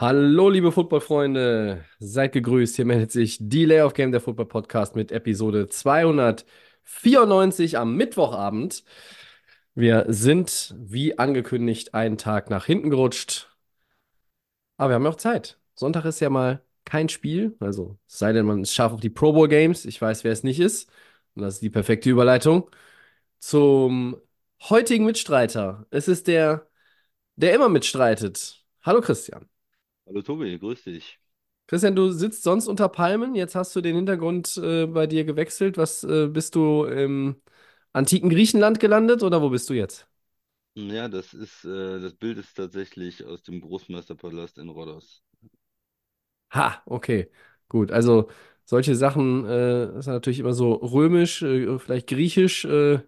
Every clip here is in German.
Hallo, liebe Footballfreunde, seid gegrüßt. Hier meldet sich Delay of Game, der Football Podcast mit Episode 294 am Mittwochabend. Wir sind, wie angekündigt, einen Tag nach hinten gerutscht. Aber wir haben ja auch Zeit. Sonntag ist ja mal kein Spiel. Also, sei denn, man ist scharf auf die Pro Bowl Games. Ich weiß, wer es nicht ist. Und das ist die perfekte Überleitung zum heutigen Mitstreiter. Es ist der, der immer mitstreitet. Hallo, Christian. Hallo Tobi, grüß dich. Christian, du sitzt sonst unter Palmen. Jetzt hast du den Hintergrund äh, bei dir gewechselt. Was äh, bist du im antiken Griechenland gelandet oder wo bist du jetzt? Ja, das ist, äh, das Bild ist tatsächlich aus dem Großmeisterpalast in Rhodos. Ha, okay, gut. Also solche Sachen äh, sind natürlich immer so römisch, äh, vielleicht griechisch. Äh,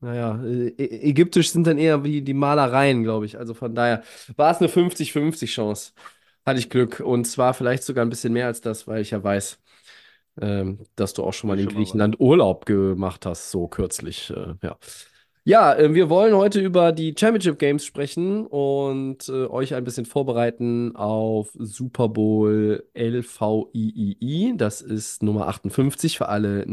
naja, Ä- ägyptisch sind dann eher wie die Malereien, glaube ich. Also von daher war es eine 50-50 Chance. Hatte ich Glück. Und zwar vielleicht sogar ein bisschen mehr als das, weil ich ja weiß, ähm, dass du auch schon mal in schon mal. Griechenland Urlaub gemacht hast, so kürzlich. Äh, ja. Ja, äh, wir wollen heute über die Championship Games sprechen und äh, euch ein bisschen vorbereiten auf Super Bowl LVIII. Das ist Nummer 58 für alle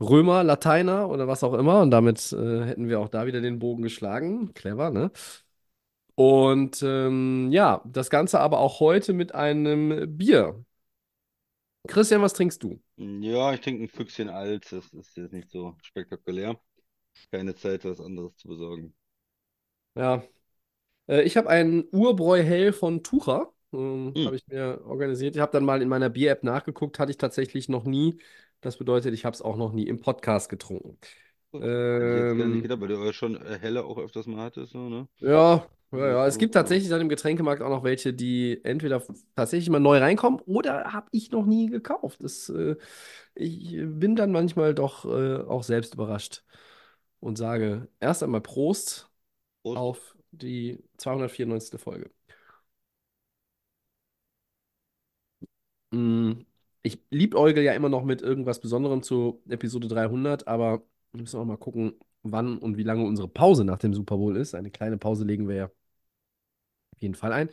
Nicht-Römer, Lateiner oder was auch immer. Und damit äh, hätten wir auch da wieder den Bogen geschlagen. Clever, ne? Und ähm, ja, das Ganze aber auch heute mit einem Bier. Christian, was trinkst du? Ja, ich trinke ein Füchschen alt, das ist jetzt nicht so spektakulär. Keine Zeit, was anderes zu besorgen. Ja, Äh, ich habe einen Urbräu Hell von Tucher. Ähm, Hm. habe ich mir organisiert. Ich habe dann mal in meiner Bier-App nachgeguckt, hatte ich tatsächlich noch nie. Das bedeutet, ich habe es auch noch nie im Podcast getrunken. Hätte ich jetzt nicht Ähm, gedacht, weil du ja schon äh, helle auch öfters mal hattest, so, ne? ja, ja, Ja. Es gibt tatsächlich dann im Getränkemarkt auch noch welche, die entweder tatsächlich mal neu reinkommen oder habe ich noch nie gekauft. Das, äh, ich bin dann manchmal doch äh, auch selbst überrascht und sage erst einmal Prost Prost. auf die 294. Folge. Mm, Ich liebäugel ja immer noch mit irgendwas Besonderem zu Episode 300, aber wir müssen auch mal gucken, wann und wie lange unsere Pause nach dem Super Bowl ist. Eine kleine Pause legen wir ja auf jeden Fall ein.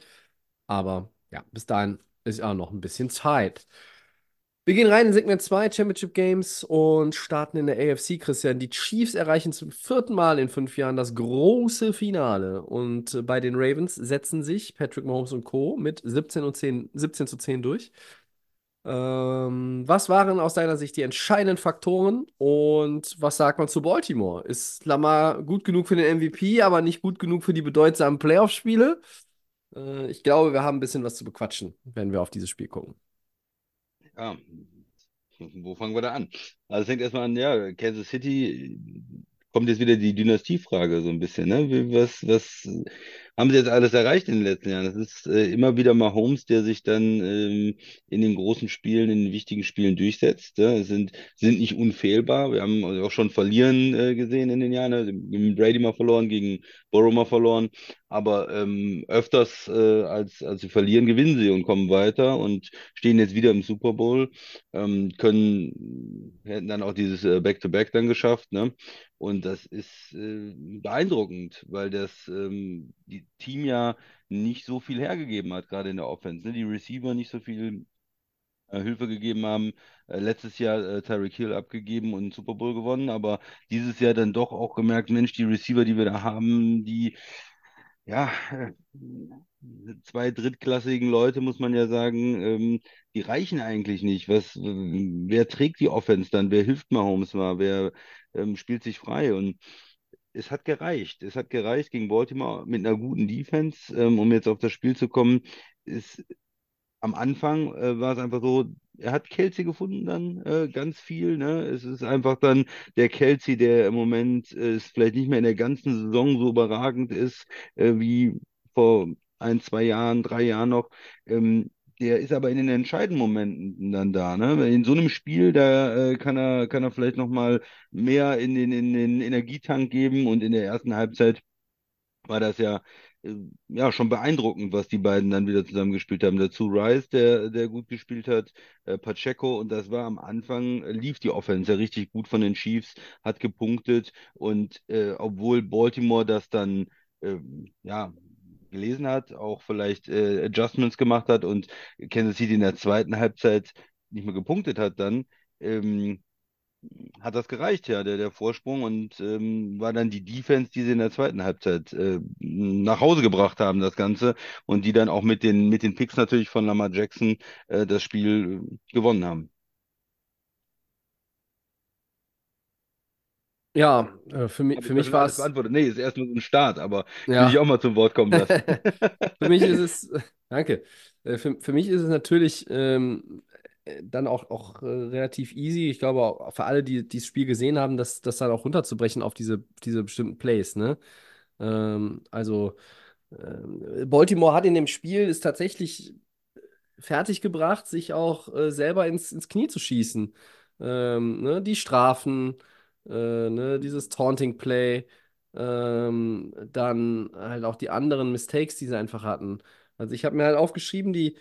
Aber ja, bis dahin ist auch noch ein bisschen Zeit. Wir gehen rein in Segment 2, Championship Games und starten in der AFC, Christian. Die Chiefs erreichen zum vierten Mal in fünf Jahren das große Finale. Und bei den Ravens setzen sich Patrick Mahomes und Co. mit 17, und 10, 17 zu 10 durch. Ähm, was waren aus deiner Sicht die entscheidenden Faktoren und was sagt man zu Baltimore? Ist Lamar gut genug für den MVP, aber nicht gut genug für die bedeutsamen Playoff-Spiele? Äh, ich glaube, wir haben ein bisschen was zu bequatschen, wenn wir auf dieses Spiel gucken. Ja, wo fangen wir da an? Also es fängt erstmal an, ja, Kansas City kommt jetzt wieder die Dynastiefrage so ein bisschen, ne? Was, was haben sie jetzt alles erreicht in den letzten Jahren? Es ist äh, immer wieder mal Holmes, der sich dann ähm, in den großen Spielen, in den wichtigen Spielen durchsetzt. Ja? Es sind, sind nicht unfehlbar. Wir haben also auch schon verlieren äh, gesehen in den Jahren. Ne? Brady mal verloren, gegen Burrow mal verloren. Aber ähm, öfters äh, als, als sie verlieren, gewinnen sie und kommen weiter und stehen jetzt wieder im Super Bowl ähm, können, hätten dann auch dieses äh, Back-to-Back dann geschafft, ne? Und das ist äh, beeindruckend, weil das ähm, die Team ja nicht so viel hergegeben hat, gerade in der Offense, ne? Die Receiver nicht so viel äh, Hilfe gegeben haben. Äh, letztes Jahr äh, Tyreek Hill abgegeben und Super Bowl gewonnen, aber dieses Jahr dann doch auch gemerkt, Mensch, die Receiver, die wir da haben, die ja, äh, zwei drittklassigen Leute, muss man ja sagen, ähm, die reichen eigentlich nicht. Was, wer trägt die Offense dann? Wer hilft Mahomes mal? Wer ähm, spielt sich frei? Und es hat gereicht. Es hat gereicht gegen Baltimore mit einer guten Defense, ähm, um jetzt auf das Spiel zu kommen. Ist, am Anfang äh, war es einfach so, er hat Kelsey gefunden dann äh, ganz viel. Ne? Es ist einfach dann der Kelsey, der im Moment äh, ist vielleicht nicht mehr in der ganzen Saison so überragend ist äh, wie vor ein, zwei Jahren, drei Jahren noch. Ähm, der ist aber in den entscheidenden Momenten dann da, ne? In so einem Spiel, da äh, kann er, kann er vielleicht nochmal mehr in den, in den Energietank geben und in der ersten Halbzeit war das ja, ja schon beeindruckend, was die beiden dann wieder zusammengespielt haben. Dazu Rice, der, der gut gespielt hat, äh, Pacheco und das war am Anfang, äh, lief die Offense ja richtig gut von den Chiefs, hat gepunktet und äh, obwohl Baltimore das dann ähm, ja gelesen hat, auch vielleicht äh, Adjustments gemacht hat und Kansas City in der zweiten Halbzeit nicht mehr gepunktet hat, dann ähm, hat das gereicht, ja, der, der Vorsprung und ähm, war dann die Defense, die sie in der zweiten Halbzeit äh, nach Hause gebracht haben, das Ganze, und die dann auch mit den, mit den Picks natürlich von Lamar Jackson äh, das Spiel äh, gewonnen haben. Ja, äh, für mich, für ich mich war es. beantwortet? Nee, ist erst nur so ein Start, aber will Ja. ich auch mal zum Wort kommen lassen. Für mich ist es, danke. Äh, Für, für mich ist es natürlich ähm, äh, dann auch, auch äh, relativ easy. Ich glaube auch für alle, die, die das Spiel gesehen haben, das, das dann auch runterzubrechen auf diese, diese bestimmten Plays, ne? Ähm, also ähm, Baltimore hat in dem Spiel es tatsächlich fertiggebracht, sich auch äh, selber ins, ins Knie zu schießen. Ähm, ne? Die Strafen, äh, ne? Dieses Taunting Play, ähm, dann halt auch die anderen Mistakes, die sie einfach hatten. Also ich habe mir halt aufgeschrieben, die,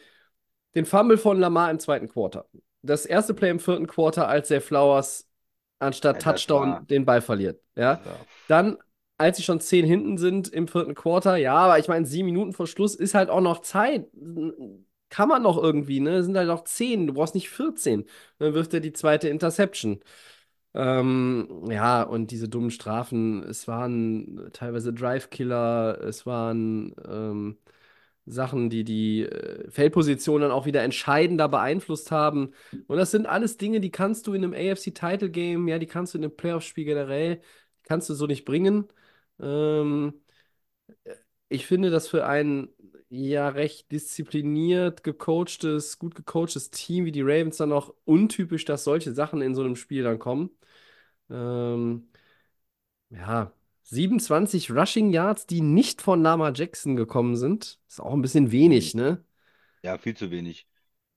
den Fumble von Lamar im zweiten Quarter. Das erste Play im vierten Quarter, als der Flowers anstatt Ja, Touchdown den Ball verliert. Ja? War- Dann, als sie schon zehn hinten sind im vierten Quarter, ja, aber ich meine, sieben Minuten vor Schluss ist halt auch noch Zeit. Kann man noch irgendwie, ne? Es sind halt noch zehn, du brauchst nicht 14. Dann wirft er die zweite Interception. Ähm, ja, und diese dummen Strafen, es waren teilweise Drive-Killer, es waren ähm, Sachen, die die äh, Feldposition dann auch wieder entscheidender beeinflusst haben. Und das sind alles Dinge, die kannst du in einem AFC-Title-Game, ja, die kannst du in einem Playoff-Spiel generell, kannst du so nicht bringen. Ähm, ich finde, dass für ein ja recht diszipliniert gecoachtes, gut gecoachtes Team wie die Ravens dann auch untypisch, dass solche Sachen in so einem Spiel dann kommen. Ähm, ja, 27 Rushing Yards, die nicht von Lamar Jackson gekommen sind. Ist auch ein bisschen wenig, ne? Ja, viel zu wenig.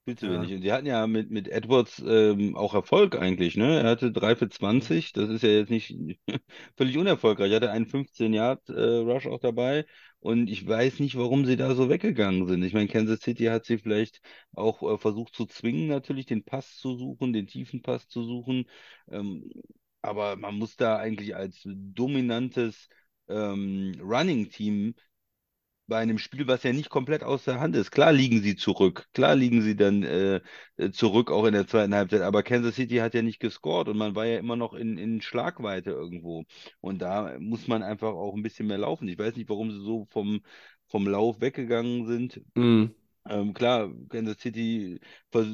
Viel zu Ja. wenig. Und die hatten ja mit, mit Edwards ähm, auch Erfolg eigentlich, ne? Er hatte 3 für 20, das ist ja jetzt nicht völlig unerfolgreich. Er hatte einen 15-Yard-Rush auch dabei. Und ich weiß nicht, warum sie da so weggegangen sind. Ich meine, Kansas City hat sie vielleicht auch äh, versucht zu zwingen, natürlich den Pass zu suchen, den tiefen Pass zu suchen. Ähm, aber man muss da eigentlich als dominantes ähm, Running-Team bei einem Spiel, was ja nicht komplett aus der Hand ist. Klar liegen sie zurück, klar liegen sie dann äh, zurück, auch in der zweiten Halbzeit, aber Kansas City hat ja nicht gescored und man war ja immer noch in, in Schlagweite irgendwo. Und da muss man einfach auch ein bisschen mehr laufen. Ich weiß nicht, warum sie so vom, vom Lauf weggegangen sind. Mhm. Ähm, klar, Kansas City vers-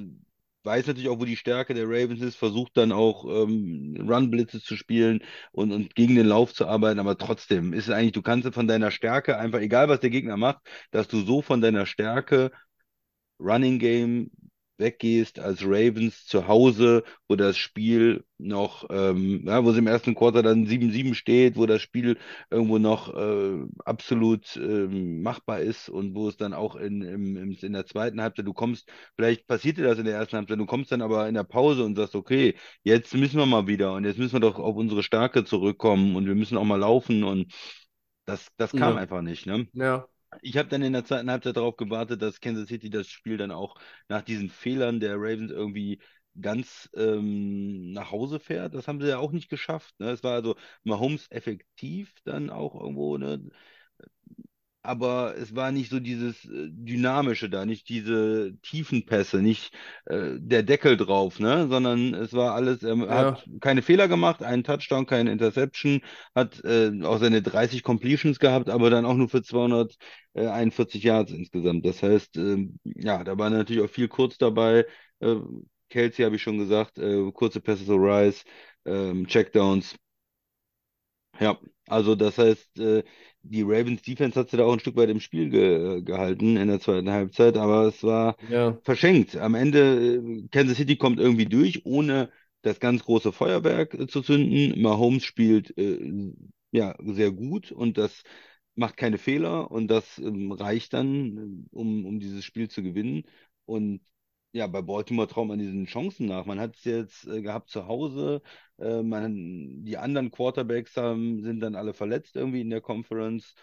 weiß natürlich auch, wo die Stärke der Ravens ist, versucht dann auch ähm, Run-Blitze zu spielen und, und gegen den Lauf zu arbeiten, aber trotzdem ist es eigentlich, du kannst von deiner Stärke einfach, egal was der Gegner macht, dass du so von deiner Stärke Running Game weggehst als Ravens zu Hause, wo das Spiel noch, ähm, ja, wo es im ersten Quarter dann 7-7 steht, wo das Spiel irgendwo noch äh, absolut ähm, machbar ist und wo es dann auch in, im, in der zweiten Halbzeit, du kommst, vielleicht passiert dir das in der ersten Halbzeit, du kommst dann aber in der Pause und sagst, okay, jetzt müssen wir mal wieder und jetzt müssen wir doch auf unsere Stärke zurückkommen und wir müssen auch mal laufen und das, das kam Ja. einfach nicht, ne? Ja. Ich habe dann in der zweiten Halbzeit darauf gewartet, dass Kansas City das Spiel dann auch nach diesen Fehlern der Ravens irgendwie ganz ähm, nach Hause fährt. Das haben sie ja auch nicht geschafft. Ne? Es war also Mahomes effektiv dann auch irgendwo, ne? Aber es war nicht so dieses äh, Dynamische da, nicht diese tiefen Pässe, nicht äh, der Deckel drauf, ne? Sondern es war alles, er Ja. hat keine Fehler gemacht, einen Touchdown, keine Interception, hat äh, auch seine 30 Completions gehabt, aber dann auch nur für 241 Yards insgesamt. Das heißt, ähm, ja, da war natürlich auch viel kurz dabei. Äh, Kelsey habe ich schon gesagt, äh, kurze Pässe zu Rice, ähm, Checkdowns. Ja, also das heißt, äh, die Ravens Defense hat sie da auch ein Stück weit im Spiel ge gehalten in der zweiten Halbzeit, aber es war Ja. verschenkt. Am Ende, äh, Kansas City kommt irgendwie durch, ohne das ganz große Feuerwerk äh, zu zünden. Mahomes spielt äh, ja sehr gut und das macht keine Fehler und das ähm, reicht dann, um, um dieses Spiel zu gewinnen. Und ja, bei Baltimore traut man diesen Chancen nach. Man hat es jetzt äh, gehabt zu Hause. Äh, man, die anderen Quarterbacks haben, sind dann alle verletzt irgendwie in der Conference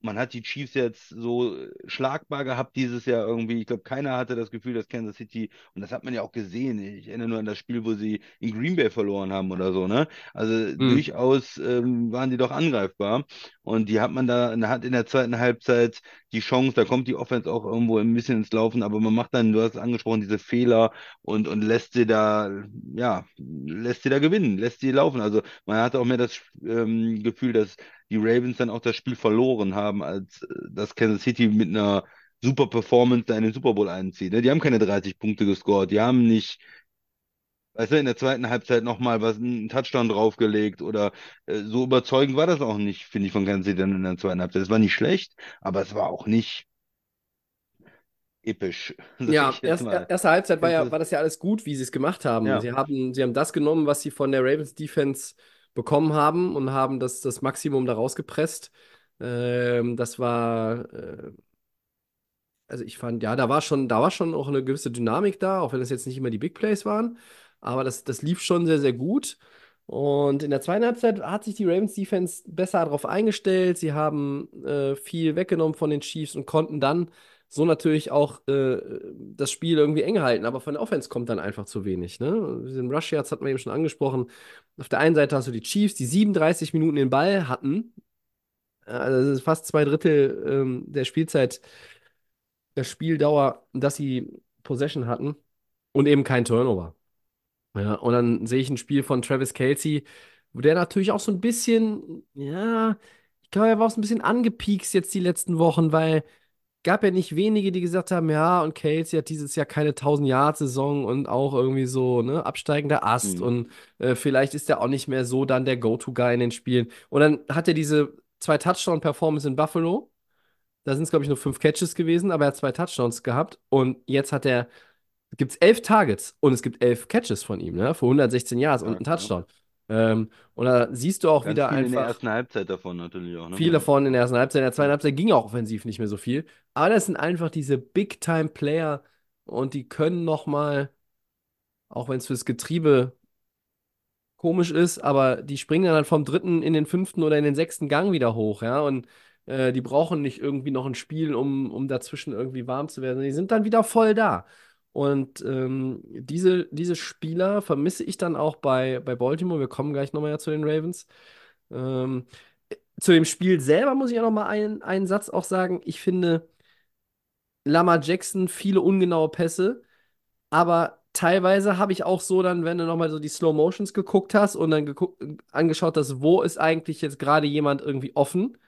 man hat die Chiefs jetzt so äh, schlagbar gehabt dieses Jahr irgendwie. Ich glaube, keiner hatte das Gefühl, dass Kansas City, und das hat man ja auch gesehen, ich erinnere nur an das Spiel, wo sie in Green Bay verloren haben oder so, ne? Also Mhm. durchaus ähm, waren die doch angreifbar. Und die hat man da, hat in der zweiten Halbzeit die Chance, da kommt die Offense auch irgendwo ein bisschen ins Laufen, aber man macht dann, du hast es angesprochen, diese Fehler und, und lässt sie da, ja, lässt sie da gewinnen, lässt sie laufen. Also man hat auch mehr das ähm, Gefühl, dass die Ravens dann auch das Spiel verloren haben, als äh, dass Kansas City mit einer super Performance da in den Super Bowl einzieht. Ne? Die haben keine 30 Punkte gescored, die haben nicht, weißt du, in der zweiten Halbzeit nochmal was, einen Touchdown draufgelegt oder äh, so überzeugend war das auch nicht, finde ich, von Kansas City dann in der zweiten Halbzeit. Es war nicht schlecht, aber es war auch nicht episch, Ja, erst, erste Halbzeit war ja, war das? das ja alles gut, wie sie es gemacht haben. Ja, Sie haben, sie haben das genommen, was sie von der Ravens Defense bekommen haben und haben das, das Maximum da rausgepresst. Ähm, das war, äh, also ich fand, ja, da war schon, da war schon auch eine gewisse Dynamik da, auch wenn es jetzt nicht immer die Big Plays waren. Aber das, das lief schon sehr, sehr gut. Und in der zweiten Halbzeit hat sich die Ravens Defense besser darauf eingestellt. Sie haben äh, viel weggenommen von den Chiefs und konnten dann so natürlich auch äh, das Spiel irgendwie eng halten. Aber von der Offense kommt dann einfach zu wenig. Ne? Den Rush Yards hatten wir eben schon angesprochen. Auf der einen Seite hast du die Chiefs, die 37 Minuten den Ball hatten. Also das ist fast zwei Drittel ähm, der Spielzeit der Spieldauer, dass sie Possession hatten und eben kein Turnover. Ja, und dann sehe ich ein Spiel von Travis Kelce, wo der natürlich auch so ein bisschen, ja, ich glaube, er war auch so ein bisschen angepiekst jetzt die letzten Wochen, weil gab ja nicht wenige, die gesagt haben, ja, und Kelce hat dieses Jahr keine 1000-Yard-Saison und auch irgendwie so, ne, absteigender Ast Mhm. und äh, vielleicht ist er auch nicht mehr so dann der Go-To-Guy in den Spielen. Und dann hat er diese zwei Touchdown-Performance in Buffalo. Da sind es, glaube ich, nur fünf Catches gewesen, aber er hat zwei Touchdowns gehabt. Und jetzt hat er, gibt es elf Targets und es gibt elf Catches von ihm, ne? Für 116 Yards und einen Stark, ja. Touchdown. Ähm, und da siehst du auch Ganz wieder viel in der einfach ersten Halbzeit davon natürlich auch, ne? viel Ja. davon in der ersten Halbzeit. In der zweiten Halbzeit ging auch offensiv nicht mehr so viel. Aber das sind einfach diese Big-Time-Player und die können noch mal, auch wenn es fürs Getriebe komisch ist, aber die springen dann halt vom dritten in den fünften oder in den sechsten Gang wieder hoch, ja. Und äh, die brauchen nicht irgendwie noch ein Spiel, um, um dazwischen irgendwie warm zu werden. Die sind dann wieder voll da. Und ähm, diese, diese Spieler vermisse ich dann auch bei, bei Baltimore. Wir kommen gleich nochmal ja zu den Ravens. Ähm, zu dem Spiel selber muss ich auch nochmal einen, einen Satz auch sagen. Ich finde Lamar Jackson viele ungenaue Pässe. Aber teilweise habe ich auch so dann, wenn du nochmal so die Slow Motions geguckt hast und dann angeschaut hast, wo ist eigentlich jetzt gerade jemand irgendwie offen,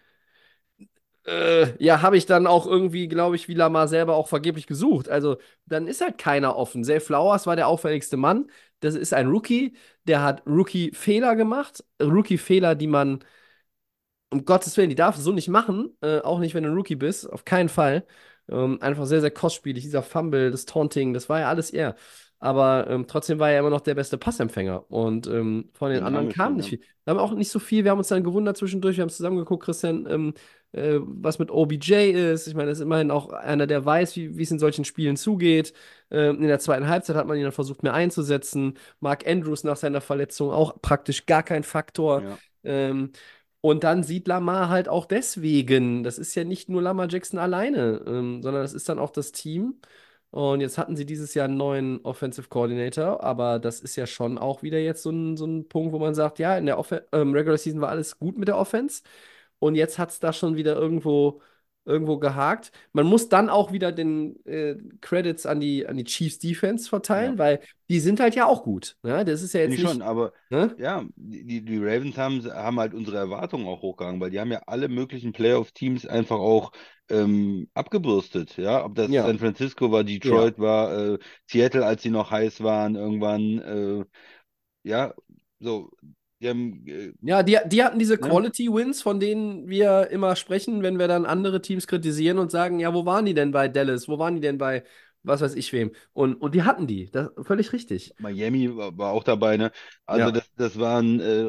äh, ja, habe ich dann auch irgendwie, glaube ich, wie Lamar selber auch vergeblich gesucht. Also dann ist halt keiner offen. Zay Flowers war der auffälligste Mann. Das ist ein Rookie, der hat Rookie-Fehler gemacht. Rookie-Fehler, die man um Gottes Willen, die darfst du so nicht machen, äh, auch nicht, wenn du ein Rookie bist, auf keinen Fall. Ähm, einfach sehr, sehr kostspielig. Dieser Fumble, das Taunting, das war ja alles er. Aber ähm, trotzdem war er immer noch der beste Passempfänger. Und ähm, von den Den anderen kam nicht viel. Wir haben auch nicht so viel. Wir haben uns dann gewundert zwischendurch. Wir haben zusammen geguckt, Christian, ähm, äh, was mit OBJ ist. Ich meine, das ist immerhin auch einer, der weiß, wie es in solchen Spielen zugeht. Ähm, in der zweiten Halbzeit hat man ihn dann versucht, mehr einzusetzen. Mark Andrews nach seiner Verletzung auch praktisch gar kein Faktor. Ja. Ähm, und dann sieht Lamar halt auch deswegen, das ist ja nicht nur Lamar Jackson alleine, ähm, sondern das ist dann auch das Team. Und jetzt hatten sie dieses Jahr einen neuen Offensive Coordinator, aber das ist ja schon auch wieder jetzt so ein, so ein Punkt, wo man sagt, ja, in der Off ähm, Regular Season war alles gut mit der Offense und jetzt hat es da schon wieder irgendwo, irgendwo gehakt. Man muss dann auch wieder den äh, Credits an die, an die Chiefs Defense verteilen, Ja. weil die sind halt ja auch gut. Ne? Das ist ja jetzt ich nicht. schon, aber Ne? ja, die, die Ravens haben, haben halt unsere Erwartungen auch hochgegangen, weil die haben ja alle möglichen Playoff-Teams einfach auch ähm, abgebürstet, ja. Ob das Ja. San Francisco war, Detroit war, äh, Seattle, als sie noch heiß waren, irgendwann, äh, ja, so, die haben, äh, Ja, die, die hatten diese Ne? Quality Wins, von denen wir immer sprechen, wenn wir dann andere Teams kritisieren und sagen, ja, wo waren die denn bei Dallas? Wo waren die denn bei was weiß ich wem. Und, und die hatten die. Das, völlig richtig. Miami war, war auch dabei, ne? Also Ja. das, das waren, äh,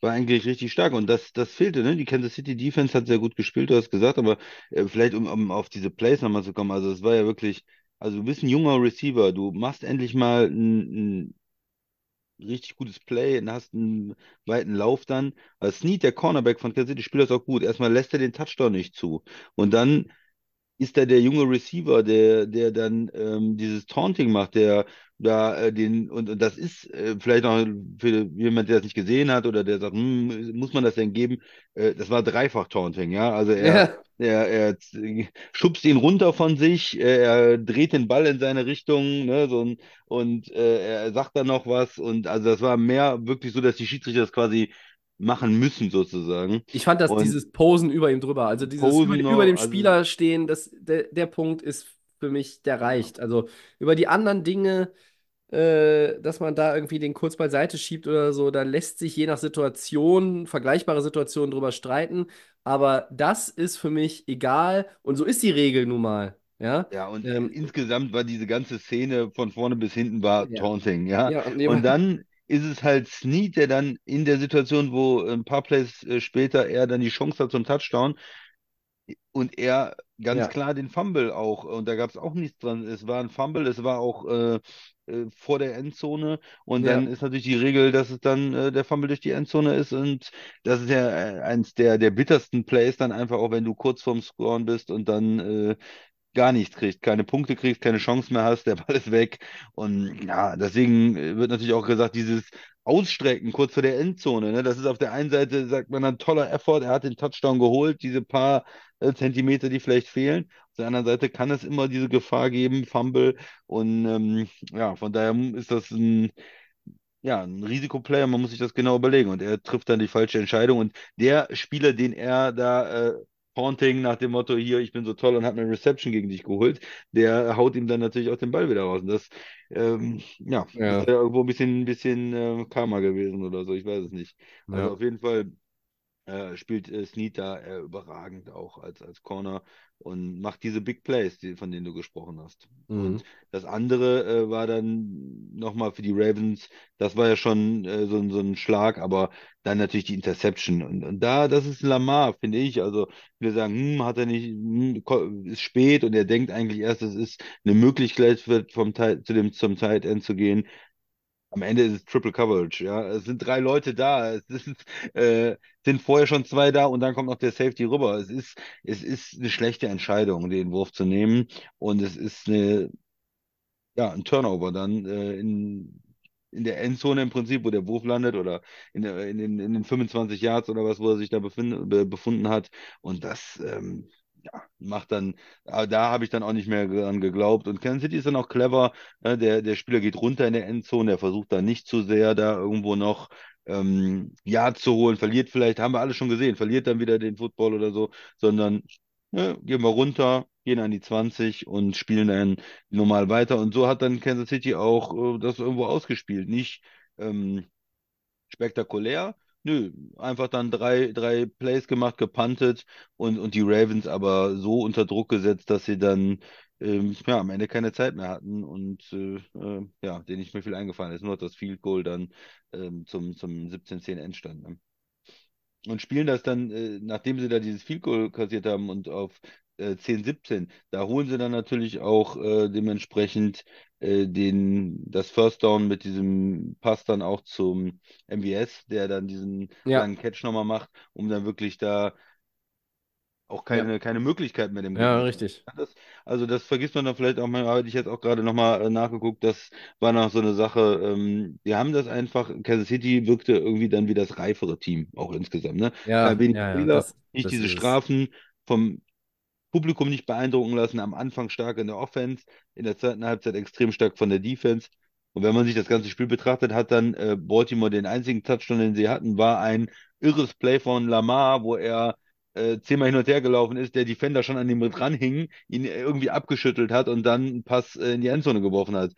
war eigentlich richtig stark und das, das fehlte, ne? Die Kansas City Defense hat sehr gut gespielt, du hast gesagt, aber äh, vielleicht um, um auf diese Plays nochmal zu kommen, also es war ja wirklich, also du bist ein junger Receiver, du machst endlich mal ein, ein richtig gutes Play und hast einen weiten Lauf dann. Also Snead, der Cornerback von Kansas City, spielt das auch gut. Erstmal lässt er den Touchdown nicht zu und dann ist da der junge Receiver, der, der dann ähm, dieses Taunting macht, der da äh, den, und, und das ist äh, vielleicht noch für jemand, der das nicht gesehen hat oder der sagt, hm, muss man das denn geben? Äh, das war dreifach Taunting, ja. Also er, Ja. er, er schubst ihn runter von sich, äh, er dreht den Ball in seine Richtung, ne, so ein, und äh, er sagt dann noch was und also das war mehr wirklich so, dass die Schiedsrichter das quasi machen müssen, sozusagen. Ich fand das Und dieses Posen über ihm drüber, also dieses Posen über, noch, über dem also- Spieler stehen, das, der, der Punkt ist für mich, der reicht. Also über die anderen Dinge, äh, dass man da irgendwie den kurz beiseite schiebt oder so, da lässt sich je nach Situation, vergleichbare Situationen drüber streiten. Aber das ist für mich egal und so ist die Regel nun mal. Ja, Ja, und Ähm, insgesamt war diese ganze Szene von vorne bis hinten war Ja. Taunting, ja. ja und, Und dann ist es halt Snead, der dann in der Situation, wo ein paar Plays äh, später er dann die Chance hat zum Touchdown und er ganz Ja. klar den Fumble auch, und da gab es auch nichts dran. Es war ein Fumble, es war auch äh, äh, vor der Endzone und Ja. dann ist natürlich die Regel, dass es dann äh, der Fumble durch die Endzone ist und das ist ja äh, eins der, der bittersten Plays dann einfach auch, wenn du kurz vorm Scoren bist und dann äh, gar nichts kriegst, keine Punkte kriegst, keine Chance mehr hast, der Ball ist weg. Und ja, deswegen äh, wird natürlich auch gesagt, dieses Ausstrecken kurz vor der Endzone, ne, das ist auf der einen Seite, sagt man dann, toller Effort, er hat den Touchdown geholt, diese paar Zentimeter, die vielleicht fehlen. Auf der anderen Seite kann es immer diese Gefahr geben, Fumble. Und ähm, ja, von daher ist das ein, ja, ein Risikoplayer, man muss sich das genau überlegen. Und er trifft dann die falsche Entscheidung. Und der Spieler, den er da äh, Taunting nach dem Motto, hier, ich bin so toll und habe eine Reception gegen dich geholt, der haut ihm dann natürlich auch den Ball wieder raus. Und das, ähm, ja, Ja. ist ja irgendwo ein bisschen, ein bisschen äh, Karma gewesen oder so, ich weiß es nicht. Also Ja. auf jeden Fall äh, spielt äh, Snead da äh, überragend auch als, als Corner und macht diese Big Plays, die, von denen du gesprochen hast. Mhm. Und das andere äh, war dann nochmal für die Ravens, das war ja schon äh, so, ein- so ein Schlag, aber dann natürlich die Interception. Und, und da, das ist Lamar, finde ich. Also viele sagen, hm, hat er nicht, hm, ist spät und er denkt eigentlich erst, es ist eine Möglichkeit für, vom zu dem, zum Tight End zu gehen. Am Ende ist es Triple Coverage, ja. Es sind drei Leute da, es ist, äh, sind vorher schon zwei da und dann kommt noch der Safety rüber. Es ist, es ist eine schlechte Entscheidung, den Wurf zu nehmen und es ist eine, ja, ein Turnover dann äh, in, in der Endzone im Prinzip, wo der Wurf landet oder in, der, in, den, in den 25 Yards oder was, wo er sich da befind, be, befunden hat. Und das ähm, ja, macht dann, aber da habe ich dann auch nicht mehr dran geglaubt. Und Kansas City ist dann auch clever. Ne? Der, der Spieler geht runter in der Endzone, der versucht da nicht zu sehr da irgendwo noch ähm, Yards zu holen, verliert vielleicht, haben wir alle schon gesehen, verliert dann wieder den Football oder so, sondern ne, gehen wir runter, gehen an die 20 und spielen dann normal weiter. Und so hat dann Kansas City auch äh, das irgendwo ausgespielt. Nicht ähm, spektakulär, nö, einfach dann drei, drei Plays gemacht, gepuntet und, und die Ravens aber so unter Druck gesetzt, dass sie dann ähm, ja, am Ende keine Zeit mehr hatten und äh, äh, ja, denen nicht mehr viel eingefallen ist. Nur noch das Field Goal dann ähm, zum, zum 17-10 Endstand. Ne? Und spielen das dann, äh, nachdem sie da dieses Field Goal kassiert haben und auf äh, 10-17, da holen sie dann natürlich auch äh, dementsprechend äh, den, das First Down mit diesem Pass dann auch zum MVS, der dann diesen Ja. langen Catch nochmal macht, um dann wirklich da auch keine, keine Möglichkeit mehr dem Ja, richtig. Das, also das vergisst man dann vielleicht auch mal, habe ich jetzt auch gerade nochmal äh, nachgeguckt, das war noch so eine Sache, ähm, die haben das einfach, Kansas City wirkte irgendwie dann wie das reifere Team, auch insgesamt, ne? Ja, ja, ja, Fehler, das, nicht das diese. Strafen vom Publikum nicht beeindrucken lassen, am Anfang stark in der Offense, in der zweiten Halbzeit extrem stark von der Defense. Und wenn man sich das ganze Spiel betrachtet, hat dann äh, Baltimore den einzigen Touchdown, den sie hatten, war ein irres Play von Lamar, wo er äh, zehnmal hin und her gelaufen ist, der Defender schon an ihm dranhing, ihn irgendwie abgeschüttelt hat und dann einen Pass äh, in die Endzone geworfen hat.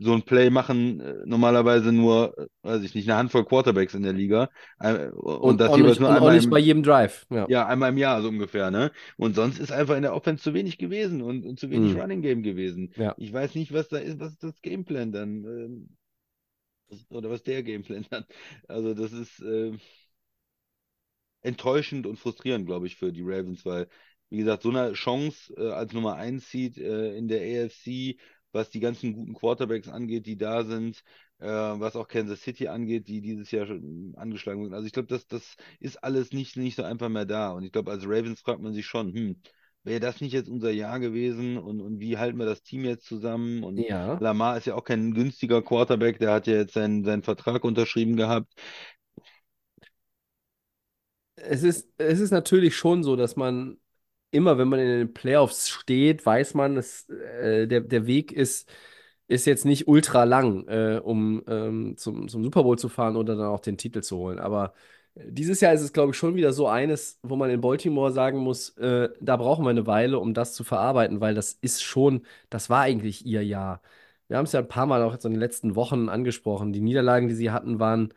So ein Play machen äh, normalerweise nur, äh, weiß ich nicht, eine Handvoll Quarterbacks in der Liga. Äh, und, Und das auch jeweils nur und auch einmal nicht im, bei jedem Drive. Ja. ja, einmal im Jahr so ungefähr, ne? Und sonst ist einfach in der Offense zu wenig gewesen und, und zu wenig Mhm. Running Game gewesen. Ja. Ich weiß nicht, was da ist, was ist das Gameplan dann? Ähm, oder was der Gameplan dann? Also das ist äh, enttäuschend und frustrierend, glaube ich, für die Ravens, weil, wie gesagt, so eine Chance äh, als Nummer 1 Seed äh, in der AFC, was die ganzen guten Quarterbacks angeht, die da sind, äh, was auch Kansas City angeht, die dieses Jahr schon angeschlagen sind. Also ich glaube, das, das ist alles nicht, nicht so einfach mehr da. Und ich glaube, als Ravens fragt man sich schon, hm, wäre das nicht jetzt unser Jahr gewesen und, und wie halten wir das Team jetzt zusammen? Und Ja. Lamar ist ja auch kein günstiger Quarterback, der hat ja jetzt seinen, seinen Vertrag unterschrieben gehabt. Es ist, es ist natürlich schon so, dass man immer, wenn man in den Playoffs steht, weiß man, es, äh, der, der Weg ist, ist jetzt nicht ultra lang, äh, um ähm, zum, zum Super Bowl zu fahren oder dann auch den Titel zu holen. Aber äh, dieses Jahr ist es, glaube ich, schon wieder so eines, wo man in Baltimore sagen muss, äh, da brauchen wir eine Weile, um das zu verarbeiten, weil das ist schon, das war eigentlich ihr Jahr. Wir haben es ja ein paar Mal auch jetzt in den letzten Wochen angesprochen. Die Niederlagen, die sie hatten, waren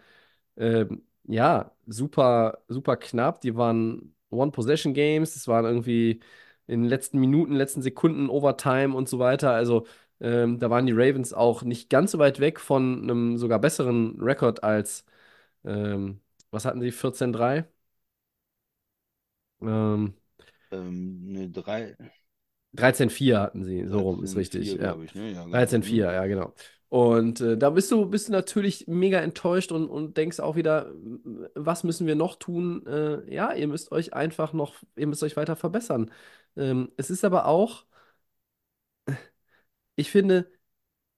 ähm, ja, super, super knapp. Die waren One-Possession-Games. Es waren irgendwie in den letzten Minuten, letzten Sekunden Overtime und so weiter. Also ähm, da waren die Ravens auch nicht ganz so weit weg von einem sogar besseren Rekord als, ähm, was hatten sie, 14-3? Ähm, Ähm, ne, drei, 13-4 hatten sie, so rum, ist 13, richtig. 4, Ja. glaube ich, ne? Ja, genau. 13-4, Mhm. ja, genau. Und äh, da bist du, bist du natürlich mega enttäuscht und, und denkst auch wieder, m- was müssen wir noch tun? Äh, ja, ihr müsst euch einfach noch, ihr müsst euch weiter verbessern. Ähm, es ist aber auch, ich finde,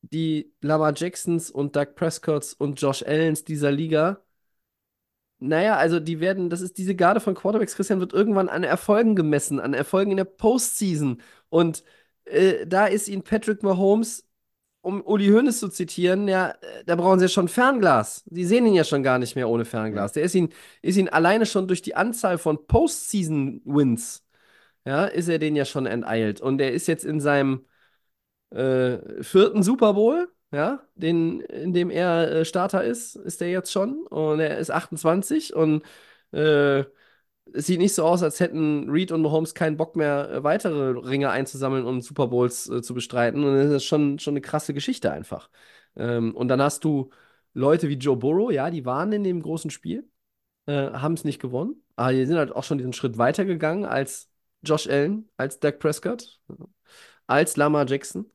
die Lamar Jacksons und Doug Prescotts und Josh Allens dieser Liga, naja, also die werden, das ist diese Garde von Quarterbacks, Christian, wird irgendwann an Erfolgen gemessen, an Erfolgen in der Postseason. Und äh, da ist ihnen Patrick Mahomes um Uli Hoeneß zu zitieren, ja, da brauchen sie ja schon Fernglas. Sie sehen ihn ja schon gar nicht mehr ohne Fernglas. Der ist ihn, ist ihn alleine schon durch die Anzahl von Postseason-Wins, ja, ist er den ja schon enteilt. Und er ist jetzt in seinem äh, vierten Super Bowl, ja, den, in dem er äh, Starter ist, ist er jetzt schon. Und er ist 28 und äh, es sieht nicht so aus, als hätten Reed und Mahomes keinen Bock mehr, äh, weitere Ringe einzusammeln und Super Bowls äh, zu bestreiten. Und das ist schon, schon eine krasse Geschichte einfach. Ähm, und dann hast du Leute wie Joe Burrow, ja, die waren in dem großen Spiel, äh, haben es nicht gewonnen, aber die sind halt auch schon diesen Schritt weiter gegangen als Josh Allen, als Dak Prescott, als Lamar Jackson.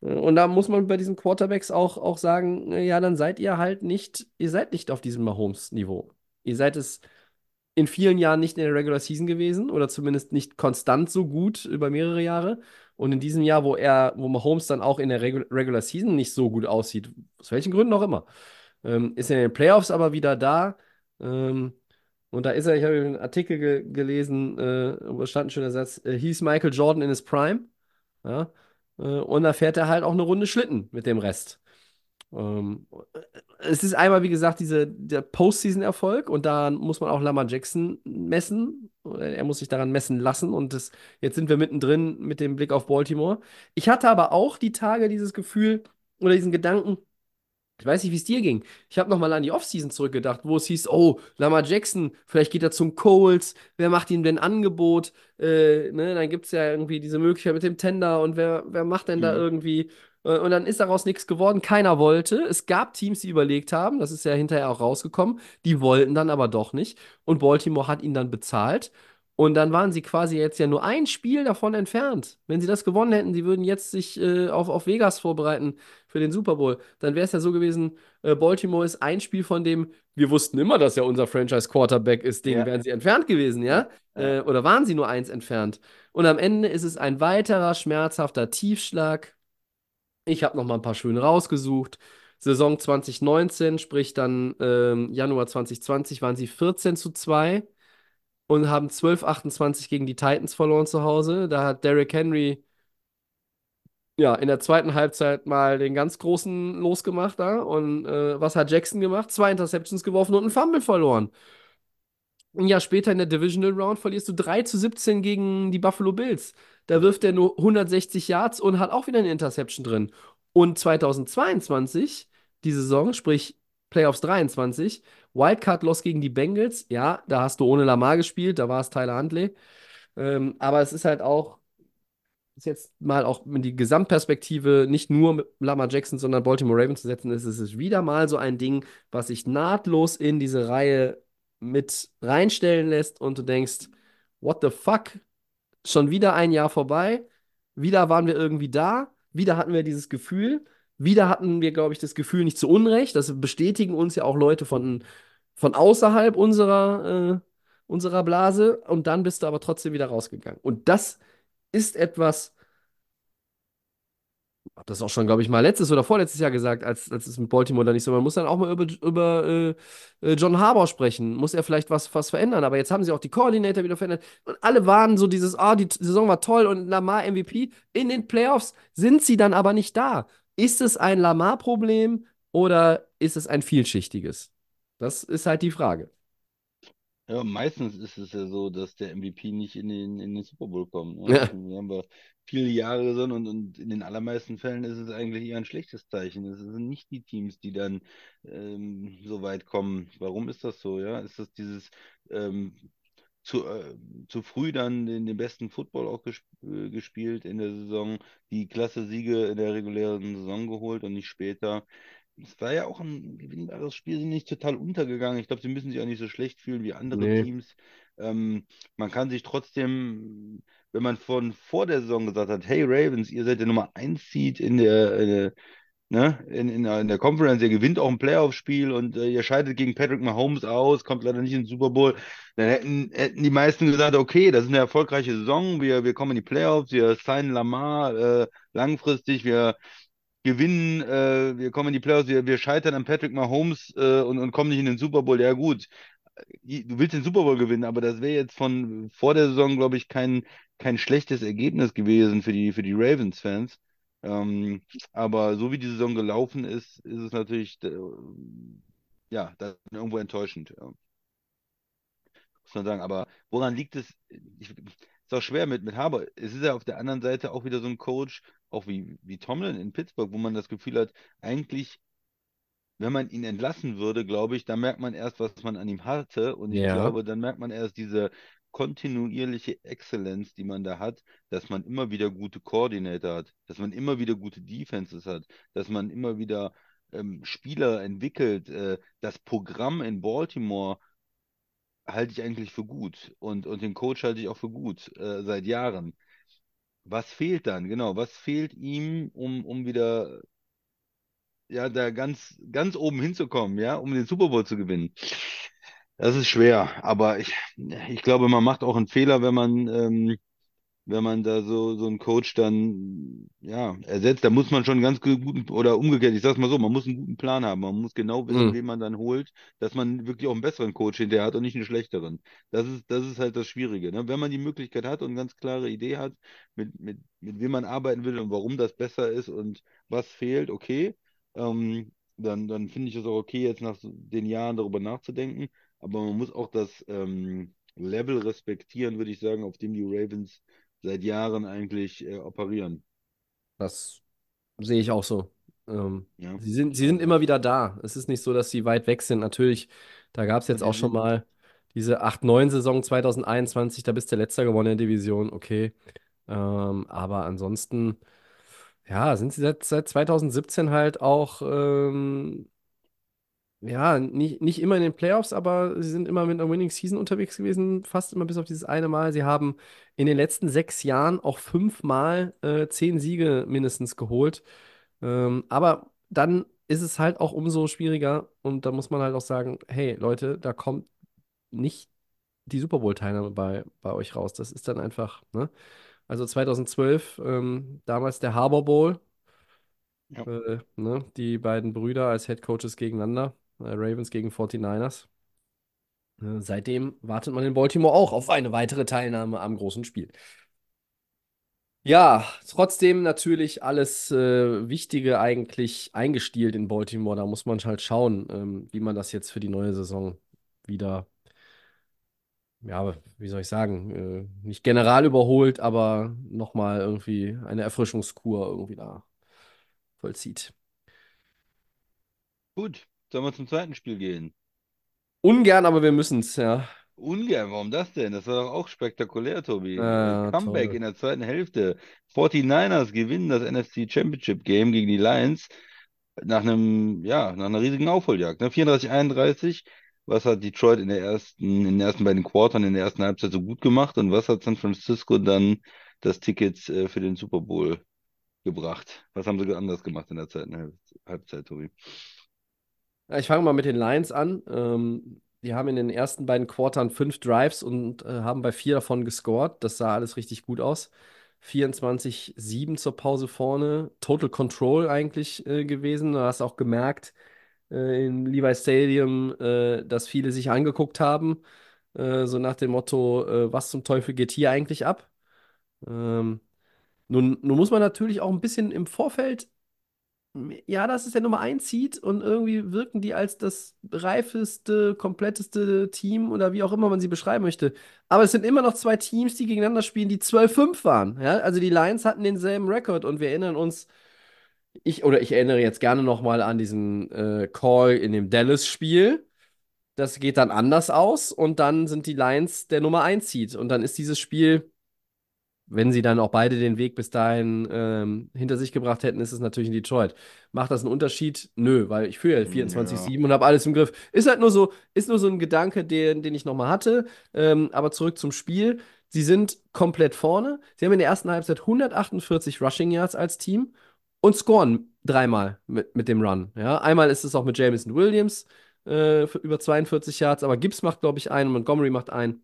Äh, Und da muss man bei diesen Quarterbacks auch, auch sagen, äh, ja, dann seid ihr halt nicht, ihr seid nicht auf diesem Mahomes-Niveau. Ihr seid es in vielen Jahren nicht in der Regular Season gewesen oder zumindest nicht konstant so gut über mehrere Jahre. Und in diesem Jahr, wo er, wo Mahomes dann auch in der Regu Regular Season nicht so gut aussieht, aus welchen Gründen auch immer, ähm, ist er in den Playoffs aber wieder da. Ähm, und da ist er, ich habe einen Artikel ge gelesen, äh, wo stand ein schöner Satz, äh, hieß Michael Jordan in his Prime. Ja? Äh, und da fährt er halt auch eine Runde Schlitten mit dem Rest. Ähm, es ist einmal, wie gesagt, diese, der Postseason-Erfolg und daran muss man auch Lamar Jackson messen. Er muss sich daran messen lassen und das, jetzt sind wir mittendrin mit dem Blick auf Baltimore. Ich hatte aber auch die Tage dieses Gefühl oder diesen Gedanken, ich weiß nicht, wie es dir ging. Ich habe nochmal an die Offseason zurückgedacht, wo es hieß, oh, Lamar Jackson, vielleicht geht er zum Colts, wer macht ihm denn Angebot? Äh, ne, dann gibt es ja irgendwie diese Möglichkeit mit dem Tender und wer, wer macht denn da Mhm. irgendwie? Äh, Und dann ist daraus nichts geworden. Keiner wollte. Es gab Teams, die überlegt haben. Das ist ja hinterher auch rausgekommen. Die wollten dann aber doch nicht. Und Baltimore hat ihn dann bezahlt. Und dann waren sie quasi jetzt ja nur ein Spiel davon entfernt. Wenn sie das gewonnen hätten, sie würden jetzt sich äh, auf, auf Vegas vorbereiten für den Super Bowl. Dann wäre es ja so gewesen, äh, Baltimore ist ein Spiel von dem, wir wussten immer, dass er unser Franchise-Quarterback ist, den Ja. wären sie entfernt gewesen, ja? Ja. Äh, oder waren sie nur eins entfernt? Und am Ende ist es ein weiterer schmerzhafter Tiefschlag. Ich habe noch mal ein paar schöne rausgesucht. Saison 2019, sprich dann ähm, Januar 2020, waren sie 14 zu 2 und haben 12-28 gegen die Titans verloren zu Hause. Da hat Derrick Henry ja in der zweiten Halbzeit mal den ganz großen losgemacht da. Und äh, was hat Jackson gemacht? Zwei Interceptions geworfen und einen Fumble verloren. Ein Jahr später in der Divisional Round verlierst du 3 zu 17 gegen die Buffalo Bills. Da wirft er nur 160 Yards und hat auch wieder eine Interception drin. Und 2022, die Saison, sprich Playoffs 23, Wildcard Loss gegen die Bengals. Ja, da hast du ohne Lamar gespielt, da war es Tyler Huntley. Ähm, aber es ist halt auch, ist jetzt mal auch in die Gesamtperspektive nicht nur mit Lamar Jackson, sondern Baltimore Ravens zu setzen, ist es wieder mal so ein Ding, was sich nahtlos in diese Reihe mit reinstellen lässt und du denkst, what the fuck? Schon wieder ein Jahr vorbei, wieder waren wir irgendwie da, wieder hatten wir dieses Gefühl, wieder hatten wir, glaube ich, das Gefühl nicht zu Unrecht. Das bestätigen uns ja auch Leute von, von außerhalb unserer, äh, unserer Blase und dann bist du aber trotzdem wieder rausgegangen. Und das ist etwas, habe das auch schon, glaube ich, mal letztes oder vorletztes Jahr gesagt, als, als es mit Baltimore da nicht so war. Man muss dann auch mal über, über äh, äh, John Harbaugh sprechen. Muss er vielleicht was, was verändern? Aber jetzt haben sie auch die Coordinator wieder verändert. Und alle waren so dieses, ah, die Saison war toll und Lamar MVP. In den Playoffs sind sie dann aber nicht da. Ist es ein Lamar-Problem oder ist es ein vielschichtiges? Das ist halt die Frage. Ja, meistens ist es ja so, dass der MVP nicht in den, in den Super Bowl kommt. Ne? Ja. Wir haben wir viele Jahre gesehen und, und in den allermeisten Fällen ist es eigentlich eher ein schlechtes Zeichen. Es sind nicht die Teams, die dann ähm, so weit kommen. Warum ist das so? Ja, ist das dieses ähm, zu, äh, zu früh dann den, den besten Football auch gesp äh, gespielt in der Saison, die klasse Siege in der regulären Saison geholt und nicht später? Es war ja auch ein gewinnbares Spiel, sind nicht total untergegangen. Ich glaube, sie müssen sich auch nicht so schlecht fühlen wie andere Nee. Teams. Ähm, man kann sich trotzdem, wenn man von vor der Saison gesagt hat, hey Ravens, ihr seid der Nummer 1 Seed in der, äh, ne, in, in, in der Conference, ihr gewinnt auch ein Playoff-Spiel und äh, ihr scheidet gegen Patrick Mahomes aus, kommt leider nicht in den Super Bowl, dann hätten, hätten die meisten gesagt, okay, das ist eine erfolgreiche Saison, wir, wir kommen in die Playoffs, wir signen Lamar äh, langfristig, wir gewinnen, äh, wir kommen in die Playoffs, wir, wir scheitern an Patrick Mahomes äh, und, und kommen nicht in den Super Bowl. Ja, gut, du willst den Super Bowl gewinnen, aber das wäre jetzt von vor der Saison, glaube ich, kein, kein schlechtes Ergebnis gewesen für die, für die Ravens-Fans. Ähm, aber so wie die Saison gelaufen ist, ist es natürlich, äh, ja, irgendwo enttäuschend. Ja. Muss man sagen. Aber woran liegt es? Ich, ist auch schwer mit, mit Harbour. Es ist ja auf der anderen Seite auch wieder so ein Coach, auch wie, wie Tomlin in Pittsburgh, wo man das Gefühl hat, eigentlich, wenn man ihn entlassen würde, glaube ich, dann merkt man erst, was man an ihm hatte. Und ich Ja. glaube, dann merkt man erst diese kontinuierliche Exzellenz, die man da hat, dass man immer wieder gute Koordinator hat, dass man immer wieder gute Defenses hat, dass man immer wieder ähm, Spieler entwickelt. Äh, das Programm in Baltimore halte ich eigentlich für gut und, und den Coach halte ich auch für gut äh, seit Jahren. Was fehlt dann? Genau, was fehlt ihm, um, um wieder ja, da ganz, ganz oben hinzukommen, ja, um den Super Bowl zu gewinnen? Das ist schwer, aber ich, ich glaube, man macht auch einen Fehler, wenn man, ähm, wenn man da so, so einen Coach dann ja, ersetzt. Da muss man schon einen ganz guten, oder umgekehrt, ich sag's mal so, man muss einen guten Plan haben. Man muss genau wissen, Mhm. wen man dann holt, dass man wirklich auch einen besseren Coach hinterher hat und nicht einen schlechteren. Das ist, das ist halt das Schwierige. Ne? Wenn man die Möglichkeit hat und eine ganz klare Idee hat, mit, mit, mit wem man arbeiten will und warum das besser ist und was fehlt, okay, ähm, dann, dann finde ich es auch okay, jetzt nach den Jahren darüber nachzudenken. Aber man muss auch das ähm, Level respektieren, würde ich sagen, auf dem die Ravens seit Jahren eigentlich äh, operieren. Das sehe ich auch so. Ähm, Ja. sie sind, sie sind immer wieder da. Es ist nicht so, dass sie weit weg sind. Natürlich, da gab es jetzt auch schon mal diese 8-9-Saison 2021, da bist du letzter geworden in der Division, okay. Ähm, aber ansonsten, ja, sind sie seit, seit 2017 halt auch, ähm, ja, nicht, nicht immer in den Playoffs, aber sie sind immer mit einer Winning Season unterwegs gewesen, fast immer bis auf dieses eine Mal. Sie haben in den letzten sechs Jahren auch fünfmal äh, zehn Siege mindestens geholt. Ähm, aber dann ist es halt auch umso schwieriger und da muss man halt auch sagen, hey Leute, da kommt nicht die Super Bowl-Teilnahme bei, bei euch raus. Das ist dann einfach, ne? Also 2012, ähm, damals der Harbor Bowl, Ja. äh, ne? Die beiden Brüder als Head Coaches gegeneinander, Ravens gegen 49ers. Äh, seitdem wartet man in Baltimore auch auf eine weitere Teilnahme am großen Spiel. Ja, trotzdem natürlich alles äh, Wichtige eigentlich eingestielt in Baltimore. Da muss man halt schauen, ähm, wie man das jetzt für die neue Saison wieder, ja, wie soll ich sagen, äh, nicht general überholt, aber nochmal irgendwie eine Erfrischungskur irgendwie da vollzieht. Gut, sollen wir zum zweiten Spiel gehen? Ungern, aber wir müssen es, ja. Ungern, warum das denn? Das war doch auch spektakulär, Tobi. Ja, Comeback toll. in der zweiten Hälfte. 49ers gewinnen das NFC Championship Game gegen die Lions nach einem, ja, nach einer riesigen Aufholjagd. Ne? 34-31. Was hat Detroit in der ersten, in den ersten beiden Quartern, in der ersten Halbzeit so gut gemacht? Und was hat San Francisco dann das Ticket äh, für den Super Bowl gebracht? Was haben sie anders gemacht in der zweiten Halb Halbzeit, Tobi? Ich fange mal mit den Lions an. Ähm, die haben in den ersten beiden Quartern fünf Drives und äh, haben bei vier davon gescored. Das sah alles richtig gut aus. 24-7 zur Pause vorne. Total Control eigentlich äh, gewesen. Du hast auch gemerkt äh, im Levi Stadium, äh, dass viele sich angeguckt haben. Äh, so nach dem Motto, äh, was zum Teufel geht hier eigentlich ab? Ähm, nun, nun muss man natürlich auch ein bisschen im Vorfeld ja, das ist der Nummer 1 Seed und irgendwie wirken die als das reifeste, kompletteste Team oder wie auch immer man sie beschreiben möchte. Aber es sind immer noch zwei Teams, die gegeneinander spielen, die 12-5 waren. Ja? Also die Lions hatten denselben Rekord und wir erinnern uns, ich oder ich erinnere jetzt gerne nochmal an diesen äh, Call in dem Dallas-Spiel. Das geht dann anders aus und dann sind die Lions der Nummer 1 Seed und dann ist dieses Spiel wenn sie dann auch beide den Weg bis dahin ähm, hinter sich gebracht hätten, ist es natürlich in Detroit. Macht das einen Unterschied? Nö, weil ich führe ja 24-7 und habe alles im Griff. Ist halt nur so, ist nur so ein Gedanke, den, den ich nochmal hatte. Ähm, aber zurück zum Spiel. Sie sind komplett vorne. Sie haben in der ersten Halbzeit 148 Rushing Yards als Team und scoren dreimal mit, mit dem Run. Ja? Einmal ist es auch mit Jameson Williams äh, über 42 Yards, aber Gibbs macht, glaube ich, einen, Montgomery macht einen.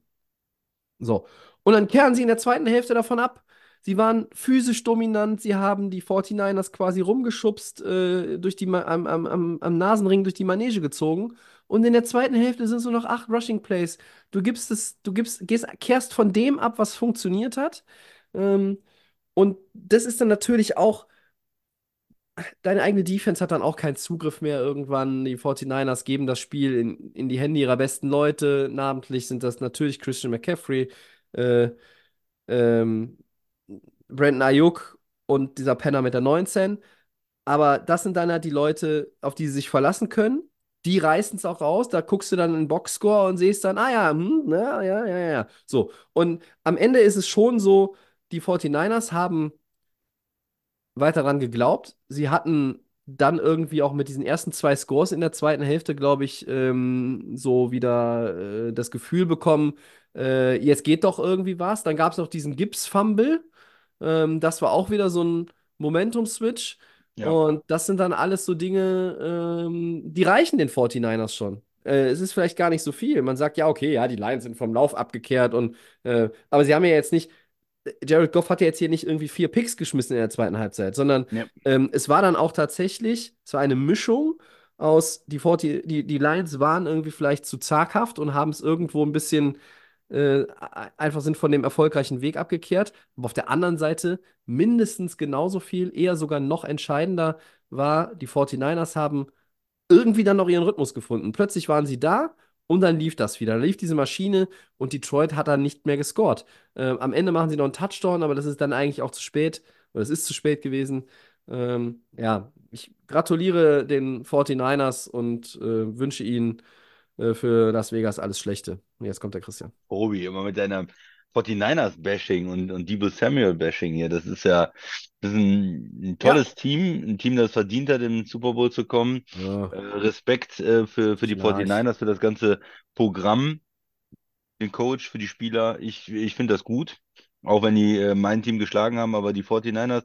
So. Und dann kehren sie in der zweiten Hälfte davon ab. Sie waren physisch dominant, sie haben die 49ers quasi rumgeschubst, äh, durch die, am, am, am, am Nasenring durch die Manege gezogen. Und in der zweiten Hälfte sind es nur noch acht Rushing Plays. Du gibst es, du gibst, gehst, kehrst von dem ab, was funktioniert hat. Ähm, und das ist dann natürlich auch, deine eigene Defense hat dann auch keinen Zugriff mehr irgendwann. Die 49ers geben das Spiel in, in die Hände ihrer besten Leute. Namentlich sind das natürlich Christian McCaffrey, äh, ähm, Brandon Ayuk und dieser Penner mit der 19. Aber das sind dann halt die Leute, auf die sie sich verlassen können. Die reißen es auch raus. Da guckst du dann in den Boxscore und siehst dann, ah ja, hm, na, ja, ja, ja. So. Und am Ende ist es schon so, die 49ers haben weiter daran geglaubt. Sie hatten dann irgendwie auch mit diesen ersten zwei Scores in der zweiten Hälfte, glaube ich, ähm, so wieder äh, das Gefühl bekommen, äh, jetzt geht doch irgendwie was. Dann gab es noch diesen Gibbs-Fumble. Ähm, das war auch wieder so ein Momentum-Switch. Ja. Und das sind dann alles so Dinge, ähm, die reichen den 49ers schon. Äh, es ist vielleicht gar nicht so viel. Man sagt ja, okay, ja, die Lions sind vom Lauf abgekehrt und äh, aber sie haben ja jetzt nicht Jared Goff hat ja jetzt hier nicht irgendwie vier Picks geschmissen in der zweiten Halbzeit, sondern Ja. ähm, es war dann auch tatsächlich, es war eine Mischung aus, die, 40, die, die Lions waren irgendwie vielleicht zu zaghaft und haben es irgendwo ein bisschen, äh, einfach sind von dem erfolgreichen Weg abgekehrt. Aber auf der anderen Seite mindestens genauso viel, eher sogar noch entscheidender war, die 49ers haben irgendwie dann noch ihren Rhythmus gefunden. Plötzlich waren sie da und dann lief das wieder. Dann lief diese Maschine und Detroit hat dann nicht mehr gescored. Ähm, am Ende machen sie noch einen Touchdown, aber das ist dann eigentlich auch zu spät. Oder es ist zu spät gewesen. Ähm, ja, ich gratuliere den 49ers und äh, wünsche ihnen für Las Vegas alles Schlechte. Und jetzt kommt der Christian. Tobi, immer mit deiner 49ers-Bashing und, und Debo Samuel-Bashing hier. Das ist ja das ist ein, ein tolles Team, ein Team, das verdient hat, im Super Bowl zu kommen. Ja. Äh, Respekt äh, für, für die Schnarch. 49ers, für das ganze Programm, den Coach, für die Spieler. Ich, ich finde das gut, auch wenn die äh, mein Team geschlagen haben, aber die 49ers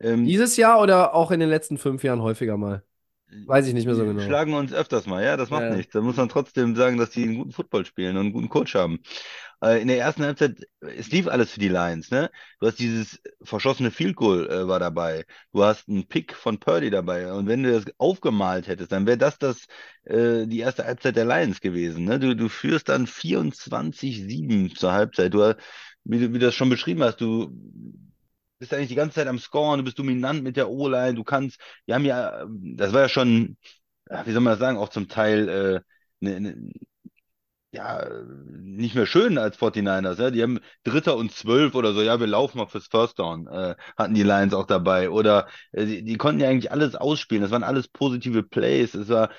ähm, Dieses Jahr oder auch in den letzten fünf Jahren häufiger mal? Weiß ich nicht mehr so genau. schlagen uns öfters mal, ja, das macht Ja, nichts. Da muss man trotzdem sagen, dass die einen guten Football spielen und einen guten Coach haben. Äh, in der ersten Halbzeit, es lief alles für die Lions, ne? Du hast dieses verschossene Field Goal äh, war dabei. Du hast einen Pick von Purdy dabei. Und wenn du das aufgemalt hättest, dann wäre das das äh, die erste Halbzeit der Lions gewesen, ne? Du, du führst dann 24-7 zur Halbzeit. Du, wie, du- wie du das schon beschrieben hast, du bist eigentlich die ganze Zeit am Scoren, du bist dominant mit der O-Line, du kannst, wir haben ja, ähm, das war ja schon, wie soll man das sagen, auch zum Teil äh, ne, ne, ja, nicht mehr schön als 49ers. Ja? Die haben Dritter und Zwölf oder so, ja, wir laufen mal fürs First Down, äh, hatten die Lions auch dabei. Oder äh, die, die konnten ja eigentlich alles ausspielen. Das waren alles positive Plays. Es war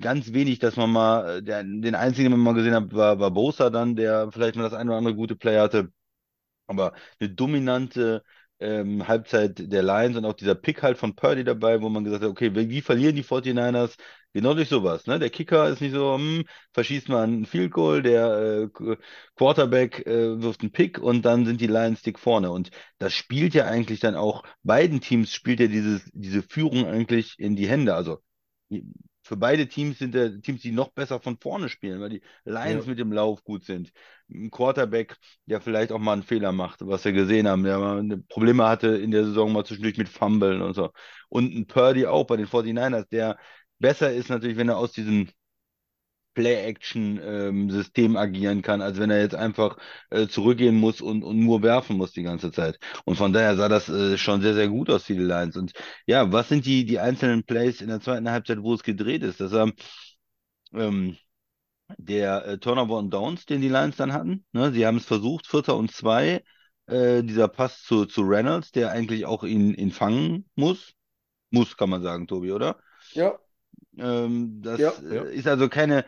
ganz wenig, dass man mal, der, den einzigen, den man mal gesehen hat, war, war Bosa dann, der vielleicht mal das eine oder andere gute Play hatte. Aber eine dominante ähm, Halbzeit der Lions und auch dieser Pick halt von Purdy dabei, wo man gesagt hat, okay, wie, verlieren die 49ers? Genau durch sowas. Ne? Der Kicker ist nicht so, hm, verschießt mal einen Field Goal, der äh, Quarterback äh, wirft einen Pick und dann sind die Lions dick vorne. Und das spielt ja eigentlich dann auch, beiden Teams spielt ja dieses, diese Führung eigentlich in die Hände. Also für beide Teams sind der Teams, die noch besser von vorne spielen, weil die Lions Ja. mit dem Lauf gut sind. Ein Quarterback, der vielleicht auch mal einen Fehler macht, was wir gesehen haben, der mal Probleme hatte in der Saison mal zwischendurch mit Fumblen und so. Und ein Purdy auch bei den 49ers, der besser ist natürlich, wenn er aus diesem Play-Action-System agieren kann, als wenn er jetzt einfach äh, zurückgehen muss und, und nur werfen muss die ganze Zeit. Und von daher sah das äh, schon sehr, sehr gut aus die Lions. Und ja, was sind die, die einzelnen Plays in der zweiten Halbzeit, wo es gedreht ist? Das war ähm, der äh, Turnover und Downs, den die Lions dann hatten. Ne? Sie haben es versucht, Vierter und Zwei, äh, dieser Pass zu, zu Reynolds, der eigentlich auch ihn, ihn fangen muss. Muss, kann man sagen, Tobi, oder? Ja, Ähm, das Ja, äh, ja. ist also keine,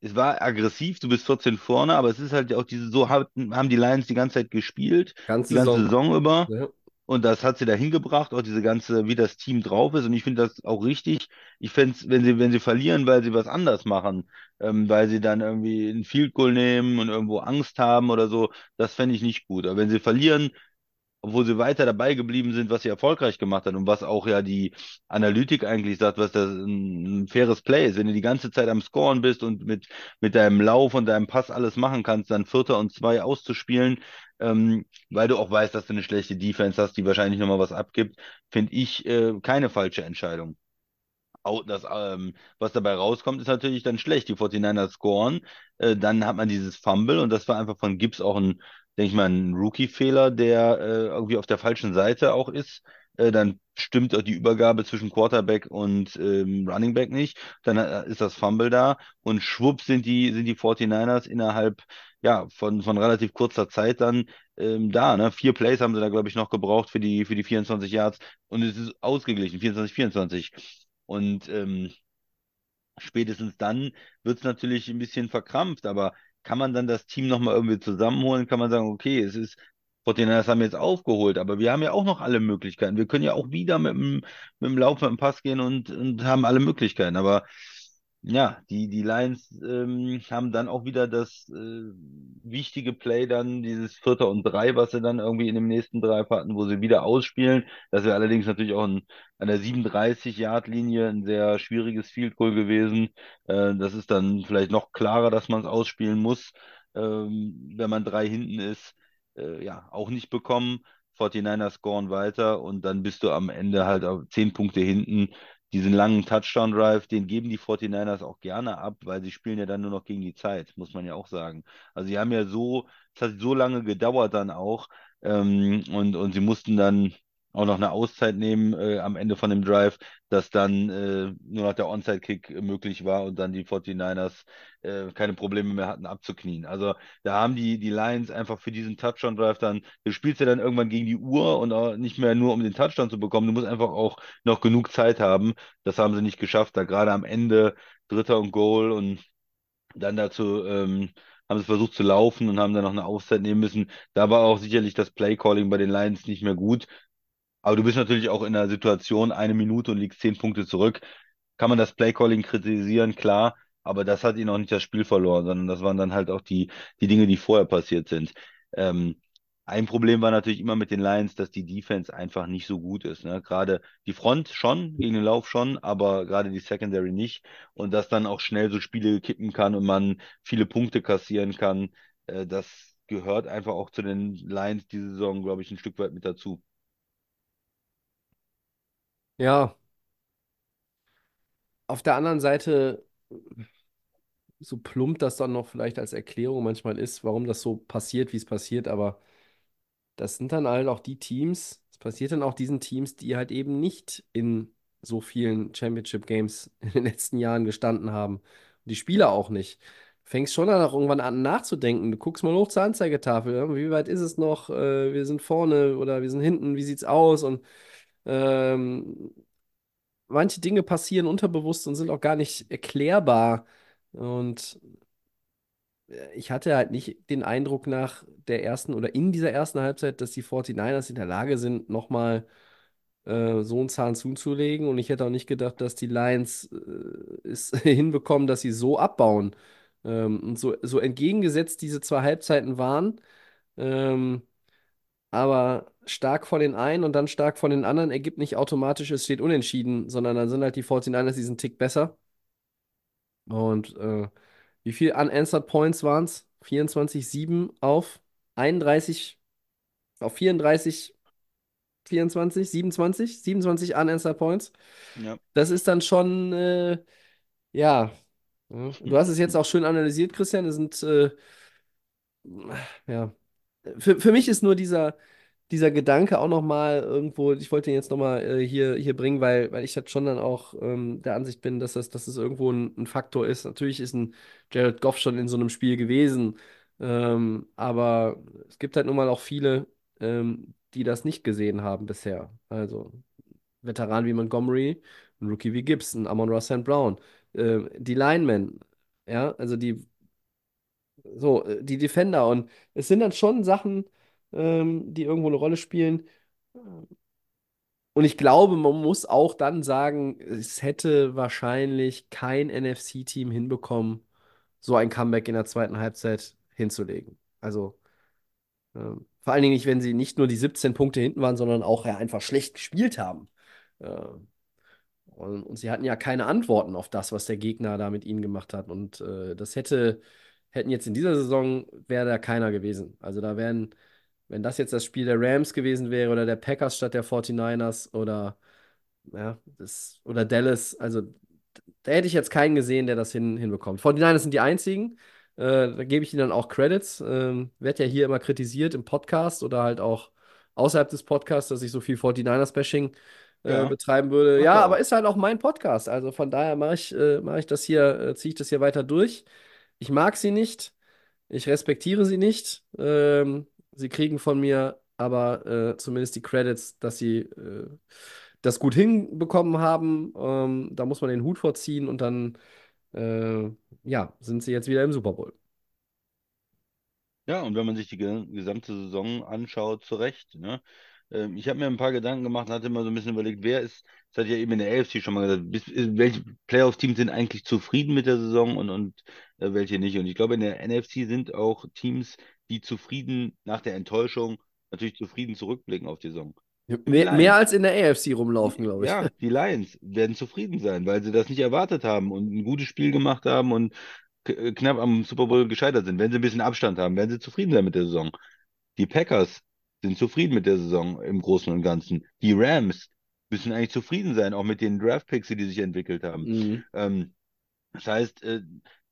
es war aggressiv, du bist 14 vorne, aber es ist halt auch diese, so haben, haben die Lions die ganze Zeit gespielt, ganze die ganze Saison. Saison über. Ja. Und das hat sie da hingebracht, auch diese ganze, wie das Team drauf ist. Und ich finde das auch richtig. Ich fände es, wenn sie, wenn sie verlieren, weil sie was anders machen, ähm, weil sie dann irgendwie ein Field Goal nehmen und irgendwo Angst haben oder so, das fände ich nicht gut. Aber wenn sie verlieren, obwohl sie weiter dabei geblieben sind, was sie erfolgreich gemacht hat und was auch ja die Analytik eigentlich sagt, was das ein, ein faires Play ist. Wenn du die ganze Zeit am Scoren bist und mit, mit deinem Lauf und deinem Pass alles machen kannst, dann Vierter und Zwei auszuspielen, ähm, weil du auch weißt, dass du eine schlechte Defense hast, die wahrscheinlich nochmal was abgibt, finde ich äh, keine falsche Entscheidung. Au- Das, ähm, was dabei rauskommt, ist natürlich dann schlecht. Die 49ers scoren, äh, dann hat man dieses Fumble und das war einfach von Gibbs auch ein, denke ich mal, ein Rookie-Fehler, der äh, irgendwie auf der falschen Seite auch ist. Äh, dann stimmt auch die Übergabe zwischen Quarterback und ähm, Running Back nicht. Dann äh, ist das Fumble da und schwupp sind die, sind die 49ers innerhalb ja, von, von relativ kurzer Zeit dann ähm, da. Ne? Vier Plays haben sie da, glaube ich, noch gebraucht für die, für die 24 Yards und es ist ausgeglichen, 24, 24. Und ähm, spätestens dann wird es natürlich ein bisschen verkrampft, aber kann man dann das Team nochmal irgendwie zusammenholen? Kann man sagen, okay, es ist, Fortinanders haben jetzt aufgeholt, aber wir haben ja auch noch alle Möglichkeiten. Wir können ja auch wieder mit dem, mit dem Lauf, mit dem Pass gehen und, und haben alle Möglichkeiten. Aber ja, die, die Lions ähm, haben dann auch wieder das äh, wichtige Play dann, dieses Vierter und Drei, was sie dann irgendwie in dem nächsten Drive hatten, wo sie wieder ausspielen. Das wäre allerdings natürlich auch ein, an der 37-Yard-Linie ein sehr schwieriges Field Goal gewesen. Äh, das ist dann vielleicht noch klarer, dass man es ausspielen muss, ähm, wenn man drei hinten ist. Äh, ja, auch nicht bekommen. 49ers scoren weiter und dann bist du am Ende halt auf zehn Punkte hinten diesen langen Touchdown-Drive, den geben die 49ers auch gerne ab, weil sie spielen ja dann nur noch gegen die Zeit, muss man ja auch sagen. Also sie haben ja so, es hat so lange gedauert dann auch ähm, und, und sie mussten dann auch noch eine Auszeit nehmen äh, am Ende von dem Drive, dass dann äh, nur noch der Onside-Kick möglich war und dann die 49ers äh, keine Probleme mehr hatten abzuknien. Also da haben die, die Lions einfach für diesen Touchdown-Drive dann, du spielst ja dann irgendwann gegen die Uhr und auch nicht mehr nur um den Touchdown zu bekommen, du musst einfach auch noch genug Zeit haben. Das haben sie nicht geschafft, da gerade am Ende Dritter und Goal und dann dazu ähm, haben sie versucht zu laufen und haben dann noch eine Auszeit nehmen müssen. Da war auch sicherlich das Play-Calling bei den Lions nicht mehr gut. Aber du bist natürlich auch in einer Situation, eine Minute und liegst zehn Punkte zurück. Kann man das Play-Calling kritisieren, klar, aber das hat ihnen auch nicht das Spiel verloren, sondern das waren dann halt auch die, die Dinge, die vorher passiert sind. Ähm, ein Problem war natürlich immer mit den Lions, dass die Defense einfach nicht so gut ist. Ne? Gerade die Front schon, gegen den Lauf schon, aber gerade die Secondary nicht. Und dass dann auch schnell so Spiele kippen kann und man viele Punkte kassieren kann, äh, das gehört einfach auch zu den Lions diese Saison, glaube ich, ein Stück weit mit dazu. Ja, auf der anderen Seite, so plump das dann noch vielleicht als Erklärung manchmal ist, warum das so passiert, wie es passiert, aber das sind dann halt auch die Teams, es passiert dann auch diesen Teams, die halt eben nicht in so vielen Championship Games in den letzten Jahren gestanden haben. Und die Spieler auch nicht. fängst schon dann auch irgendwann an nachzudenken. Du guckst mal hoch zur Anzeigetafel, wie weit ist es noch? Äh, wir sind vorne oder wir sind hinten, wie sieht's aus? Und ähm, manche Dinge passieren unterbewusst und sind auch gar nicht erklärbar. Und äh, ich hatte halt nicht den Eindruck nach der ersten oder in dieser ersten Halbzeit, dass die 49ers in der Lage sind, nochmal äh, so einen Zahn zuzulegen. Und ich hätte auch nicht gedacht, dass die Lions äh, es hinbekommen, dass sie so abbauen. Ähm, und so, so entgegengesetzt diese zwei Halbzeiten waren, ähm, aber stark von den einen und dann stark von den anderen ergibt nicht automatisch, es steht unentschieden, sondern dann sind halt die 49ers diesen Tick besser. Und äh, wie viel unanswered Points waren es? 24-7 auf 31, auf 34, 24, 27, 27 unanswered Points. Ja. Das ist dann schon, äh, ja. Du hast es jetzt auch schön analysiert, Christian. Es sind, äh, ja, für, für mich ist nur dieser, dieser Gedanke auch nochmal irgendwo, ich wollte ihn jetzt nochmal äh, hier, hier bringen, weil, weil ich halt schon dann auch ähm, der Ansicht bin, dass das, dass das irgendwo ein, ein Faktor ist. Natürlich ist ein Jared Goff schon in so einem Spiel gewesen, ähm, aber es gibt halt nun mal auch viele, ähm, die das nicht gesehen haben bisher. Also Veteranen wie Montgomery, ein Rookie wie Gibson, Amon-Ra St. Brown, äh, die Linemen, ja, also die so, äh, die Defender. Und es sind dann schon Sachen, ähm, die irgendwo eine Rolle spielen. Und ich glaube, man muss auch dann sagen, es hätte wahrscheinlich kein NFC-Team hinbekommen, so ein Comeback in der zweiten Halbzeit hinzulegen. Also ähm, vor allen Dingen nicht, wenn sie nicht nur die 17 Punkte hinten waren, sondern auch ja, einfach schlecht gespielt haben. Ähm, und, und, sie hatten ja keine Antworten auf das, was der Gegner da mit ihnen gemacht hat. Und äh, das hätte, hätten jetzt in dieser Saison, wäre da keiner gewesen. Also da wären wenn das jetzt das Spiel der Rams gewesen wäre oder der Packers statt der 49ers oder, ja, das, oder Dallas, also da hätte ich jetzt keinen gesehen, der das hin, hinbekommt. 49ers sind die einzigen. Äh, da gebe ich ihnen dann auch Credits. Ähm, Wird ja hier immer kritisiert im Podcast oder halt auch außerhalb des Podcasts, dass ich so viel 49ers-Bashing äh, ja. betreiben würde. Okay. Ja, aber ist halt auch mein Podcast. Also von daher mache ich, äh, mach ich das hier, äh, ziehe ich das hier weiter durch. Ich mag sie nicht. Ich respektiere sie nicht. Ähm, Sie kriegen von mir aber äh, zumindest die Credits, dass sie äh, das gut hinbekommen haben. Ähm, da muss man den Hut vorziehen und dann äh, ja, sind sie jetzt wieder im Super Bowl. Ja, und wenn man sich die gesamte Saison anschaut, zu Recht. Ne? Ähm, ich habe mir ein paar Gedanken gemacht und hatte immer so ein bisschen überlegt, wer ist, das hat ja eben in der AFC schon mal gesagt, bis, welche Playoff-Teams sind eigentlich zufrieden mit der Saison und, und äh, welche nicht. Und ich glaube, in der NFC sind auch Teams, die zufrieden nach der Enttäuschung natürlich zufrieden zurückblicken auf die Saison. Mehr, mehr, als in der AFC rumlaufen, glaube ich. Ja, die Lions werden zufrieden sein, weil sie das nicht erwartet haben und ein gutes Spiel gemacht haben und knapp am Super Bowl gescheitert sind. Wenn sie ein bisschen Abstand haben, werden sie zufrieden sein mit der Saison. Die Packers sind zufrieden mit der Saison im Großen und Ganzen. Die Rams müssen eigentlich zufrieden sein, auch mit den Draft-Picks, die sich entwickelt haben. Mhm. Ähm, das heißt, äh,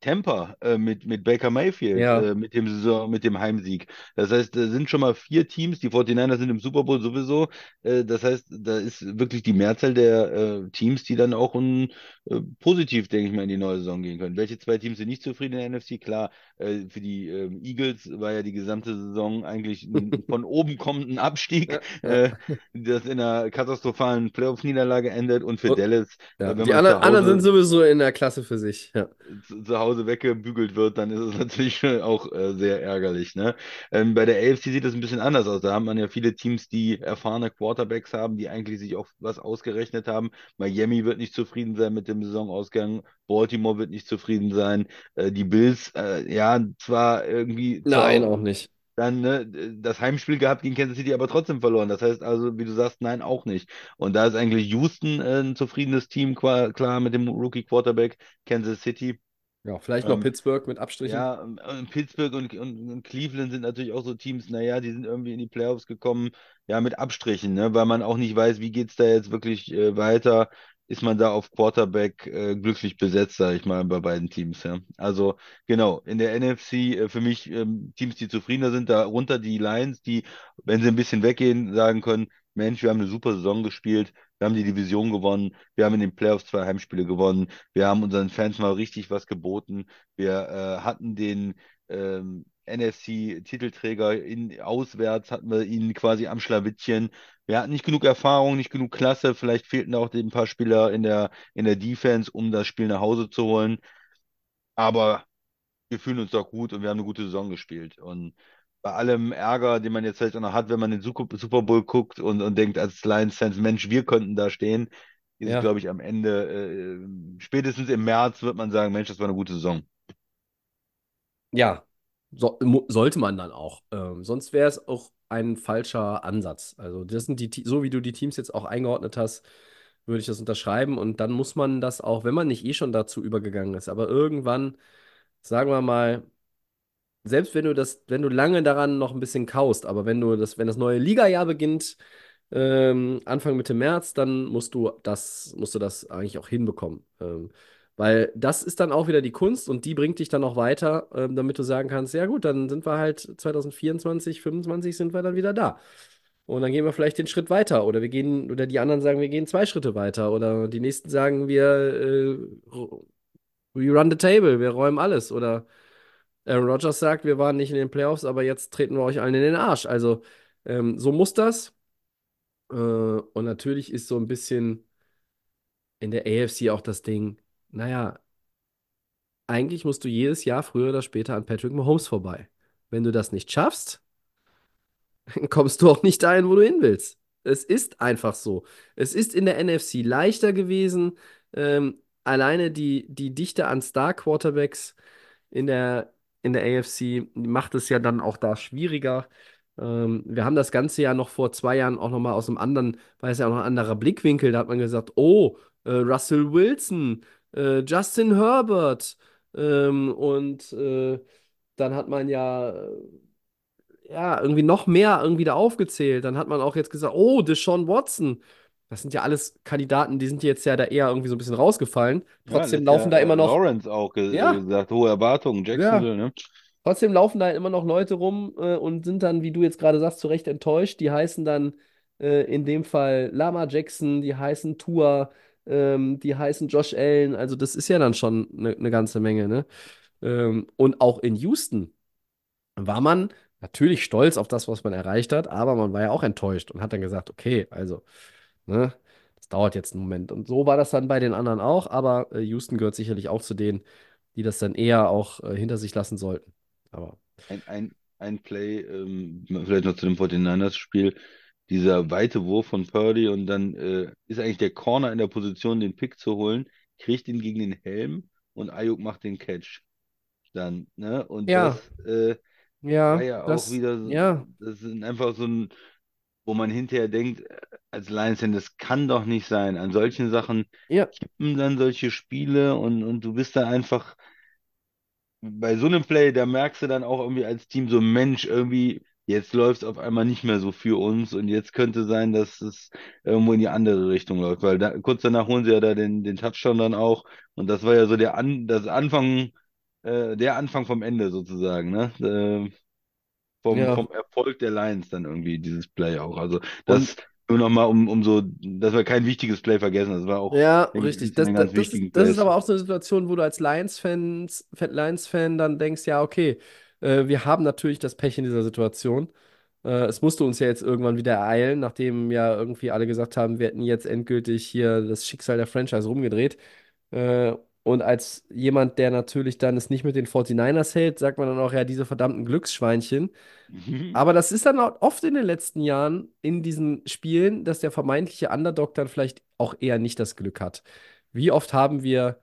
Tampa äh, mit, mit Baker Mayfield, ja. äh, mit, dem Saison, mit dem Heimsieg. Das heißt, da sind schon mal vier Teams, die 49ers sind im Super Bowl sowieso. Äh, das heißt, da ist wirklich die Mehrzahl der äh, Teams, die dann auch ein, äh, positiv, denke ich mal, in die neue Saison gehen können. Welche zwei Teams sind nicht zufrieden in der NFC? Klar, äh, für die ähm, Eagles war ja die gesamte Saison eigentlich ein von oben kommenden Abstieg, ja, ja. das in einer katastrophalen Playoff-Niederlage endet und für und, Dallas. Ja. die anderen, anderen sind sowieso in der Klasse für sich. Ja. Zu, zu Hause weggebügelt wird, dann ist es natürlich auch äh, sehr ärgerlich. Ne? Ähm, bei der AFC sieht es ein bisschen anders aus. Da haben man ja viele Teams, die erfahrene Quarterbacks haben, die eigentlich sich auch was ausgerechnet haben. Miami wird nicht zufrieden sein mit dem Saisonausgang. Baltimore wird nicht zufrieden sein. Äh, die Bills, äh, ja, zwar irgendwie. Nein, auch nicht dann ne, das Heimspiel gehabt gegen Kansas City, aber trotzdem verloren. Das heißt also, wie du sagst, nein, auch nicht. Und da ist eigentlich Houston äh, ein zufriedenes Team, klar, mit dem Rookie Quarterback. Kansas City ja, vielleicht noch ähm, Pittsburgh mit Abstrichen. Ja, und Pittsburgh und, und, und, Cleveland sind natürlich auch so Teams, naja, die sind irgendwie in die Playoffs gekommen, ja, mit Abstrichen, ne, weil man auch nicht weiß, wie geht es da jetzt wirklich äh, weiter. Ist man da auf Quarterback äh, glücklich besetzt, sage ich mal, bei beiden Teams. Ja. Also genau, in der NFC äh, für mich ähm, Teams, die zufriedener sind, darunter die Lions, die, wenn sie ein bisschen weggehen, sagen können, Mensch, wir haben eine super Saison gespielt, Wir haben die Division gewonnen. Wir haben in den Playoffs zwei Heimspiele gewonnen. Wir haben unseren Fans mal richtig was geboten. Wir äh, hatten den ähm, NFC-Titelträger in, auswärts, hatten wir ihn quasi am Schlawittchen. Wir hatten nicht genug Erfahrung, nicht genug Klasse. Vielleicht fehlten auch ein paar Spieler in der, in der Defense, um das Spiel nach Hause zu holen. Aber wir fühlen uns doch gut und wir haben eine gute Saison gespielt. Und bei allem Ärger, den man jetzt vielleicht auch noch hat, wenn man den Super Bowl guckt und, und denkt als Lions-Fans, Mensch, wir könnten da stehen, ist Ja. glaube ich, am Ende, äh, spätestens im März wird man sagen, Mensch, das war eine gute Saison. Ja, so, sollte man dann auch. Ähm, sonst wäre es auch ein falscher Ansatz. Also, das sind die, so wie du die Teams jetzt auch eingeordnet hast, würde ich das unterschreiben. Und dann muss man das auch, wenn man nicht eh schon dazu übergegangen ist, aber irgendwann, sagen wir mal, selbst wenn du das, wenn du lange daran noch ein bisschen kaust, aber wenn du das, wenn das neue Ligajahr beginnt, ähm, Anfang Mitte März, dann musst du das, musst du das eigentlich auch hinbekommen. Ähm, weil das ist dann auch wieder die Kunst und die bringt dich dann auch weiter, ähm, damit du sagen kannst, ja gut, dann sind wir halt 2024, 2025 sind wir dann wieder da. Und dann gehen wir vielleicht den Schritt weiter. Oder wir gehen, oder die anderen sagen, wir gehen zwei Schritte weiter. Oder die nächsten sagen, wir äh, we run the table, wir räumen alles. Oder Aaron Rodgers sagt, wir waren nicht in den Playoffs, aber jetzt treten wir euch allen in den Arsch. Also ähm, so muss das. Äh, und natürlich ist so ein bisschen in der AFC auch das Ding, naja, eigentlich musst du jedes Jahr früher oder später an Patrick Mahomes vorbei. Wenn du das nicht schaffst, kommst du auch nicht dahin, wo du hin willst. Es ist einfach so. Es ist in der NFC leichter gewesen. Ähm, alleine die, die Dichte an Star-Quarterbacks in der, in der AFC macht es ja dann auch da schwieriger. Ähm, wir haben das Ganze ja noch vor zwei Jahren auch nochmal aus einem anderen, weil es ja auch noch ein anderer Blickwinkel, da hat man gesagt, oh, äh, Russell Wilson, äh, Justin Herbert ähm, und äh, dann hat man ja, äh, ja irgendwie noch mehr irgendwie da aufgezählt. Dann hat man auch jetzt gesagt, oh, Deshaun Watson. Das sind ja alles Kandidaten, die sind jetzt ja da eher irgendwie so ein bisschen rausgefallen. Trotzdem Ja, laufen da ja, immer noch Lawrence auch ge Ja. gesagt, hohe Erwartungen, Jacksonville, ne? Trotzdem laufen da immer noch Leute rum äh, und sind dann, wie du jetzt gerade sagst, zu Recht enttäuscht. Die heißen dann äh, in dem Fall Lama Jackson, die heißen Tua, ähm, die heißen Josh Allen. Also das ist ja dann schon eine ne ganze Menge, ne? Ähm, und auch in Houston war man natürlich stolz auf das, was man erreicht hat, aber man war ja auch enttäuscht und hat dann gesagt, okay, also, ne, das dauert jetzt einen Moment. Und so war das dann bei den anderen auch, aber äh, Houston gehört sicherlich auch zu denen, die das dann eher auch äh, hinter sich lassen sollten. Aber Ein, ein, ein Play, ähm, vielleicht noch zu dem 49ers-Spiel, dieser weite Wurf von Purdy und dann äh, ist eigentlich der Corner in der Position, den Pick zu holen, kriegt ihn gegen den Helm und Ayuk macht den Catch. Dann, ne? Und Ja. das äh, ja, war ja auch das, wieder so, ja, das ist einfach so ein, wo man hinterher denkt, als Lions-Fan, das kann doch nicht sein. An solchen Sachen ja, kippen dann solche Spiele und, und du bist da einfach bei so einem Play, da merkst du dann auch irgendwie als Team so, Mensch, irgendwie, jetzt läuft es auf einmal nicht mehr so für uns und jetzt könnte sein, dass es irgendwo in die andere Richtung läuft, weil da, kurz danach holen sie ja da den, den Touchdown dann auch und das war ja so der An, das Anfang, äh, der Anfang vom Ende sozusagen, ne? Äh, vom, Ja. vom Erfolg der Lions dann irgendwie, dieses Play auch. Also das nur nochmal, um, um so, dass wir kein wichtiges Play vergessen. Das war auch ja, richtig. Das, das, das, ist, das ist aber auch so eine Situation, wo du als Lions-Fan dann denkst, ja, okay, äh, wir haben natürlich das Pech in dieser Situation. Äh, es musste uns ja jetzt irgendwann wieder ereilen, nachdem ja irgendwie alle gesagt haben, wir hätten jetzt endgültig hier das Schicksal der Franchise rumgedreht. Äh, und als jemand, der natürlich dann es nicht mit den 49ers hält, sagt man dann auch, ja, diese verdammten Glücksschweinchen. Mhm. Aber das ist dann oft in den letzten Jahren in diesen Spielen, dass der vermeintliche Underdog dann vielleicht auch eher nicht das Glück hat. Wie oft haben wir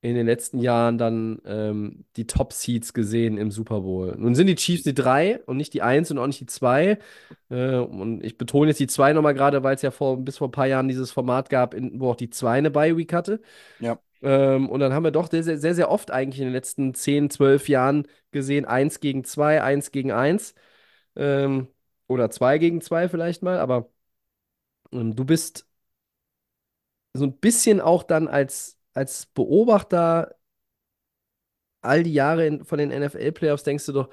in den letzten Jahren dann ähm, die Top-Seeds gesehen im Super Bowl? Nun sind die Chiefs die 3 und nicht die 1 und auch nicht die 2. Äh, und ich betone jetzt die 2 nochmal gerade, weil es ja vor, bis vor ein paar Jahren dieses Format gab, in, wo auch die 2 eine Bye-Week hatte. Ja. Ähm, und dann haben wir doch sehr, sehr, sehr, oft eigentlich in den letzten 10, 12 Jahren gesehen, 1 gegen 2, 1 gegen 1. Ähm, oder 2 gegen 2 vielleicht mal, aber ähm, du bist so ein bisschen auch dann als, als Beobachter all die Jahre in, von den NFL-Playoffs denkst du doch,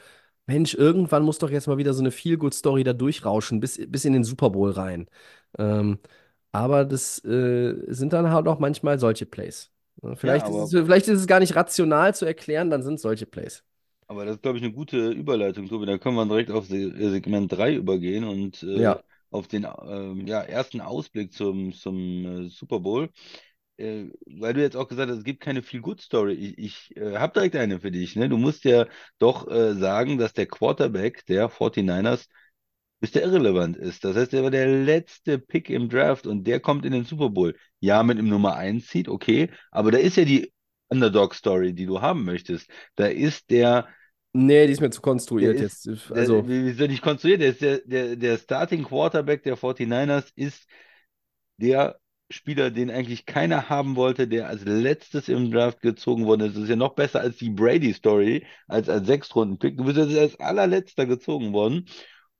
Mensch, irgendwann muss doch jetzt mal wieder so eine Feel-Good-Story da durchrauschen, bis, bis in den Super Bowl rein. Ähm, Aber das äh, sind dann halt auch manchmal solche Plays. Ja, Vielleicht ist aber es, vielleicht ist es gar nicht rational zu erklären, dann sind es solche Plays. Aber das ist, glaube ich, eine gute Überleitung, Tobi. Da können wir direkt auf äh, Segment 3 übergehen und äh, Ja. auf den ähm, ja, ersten Ausblick zum, zum äh, Super Bowl. Äh, weil du jetzt auch gesagt hast, es gibt keine Feel-Good-Story. Ich, ich äh, habe direkt eine für dich. Ne? Du musst ja doch äh, sagen, dass der Quarterback der 49ers Mr. Irrelevant ist. Das heißt, er war der letzte Pick im Draft und der kommt in den Super Bowl. Ja, mit dem Nummer 1 Seed, okay, aber da ist ja die Underdog-Story, die du haben möchtest. Da ist der Nee, die ist mir zu der konstruiert ist, jetzt. der, Also, wie, wie soll ich konstruieren? Der ist der, der, der Starting Quarterback der 49ers ist der Spieler, den eigentlich keiner haben wollte, der als letztes im Draft gezogen worden ist. Das ist ja noch besser als die Brady-Story, als als Sechstrunden-Pick. Du bist jetzt als allerletzter gezogen worden,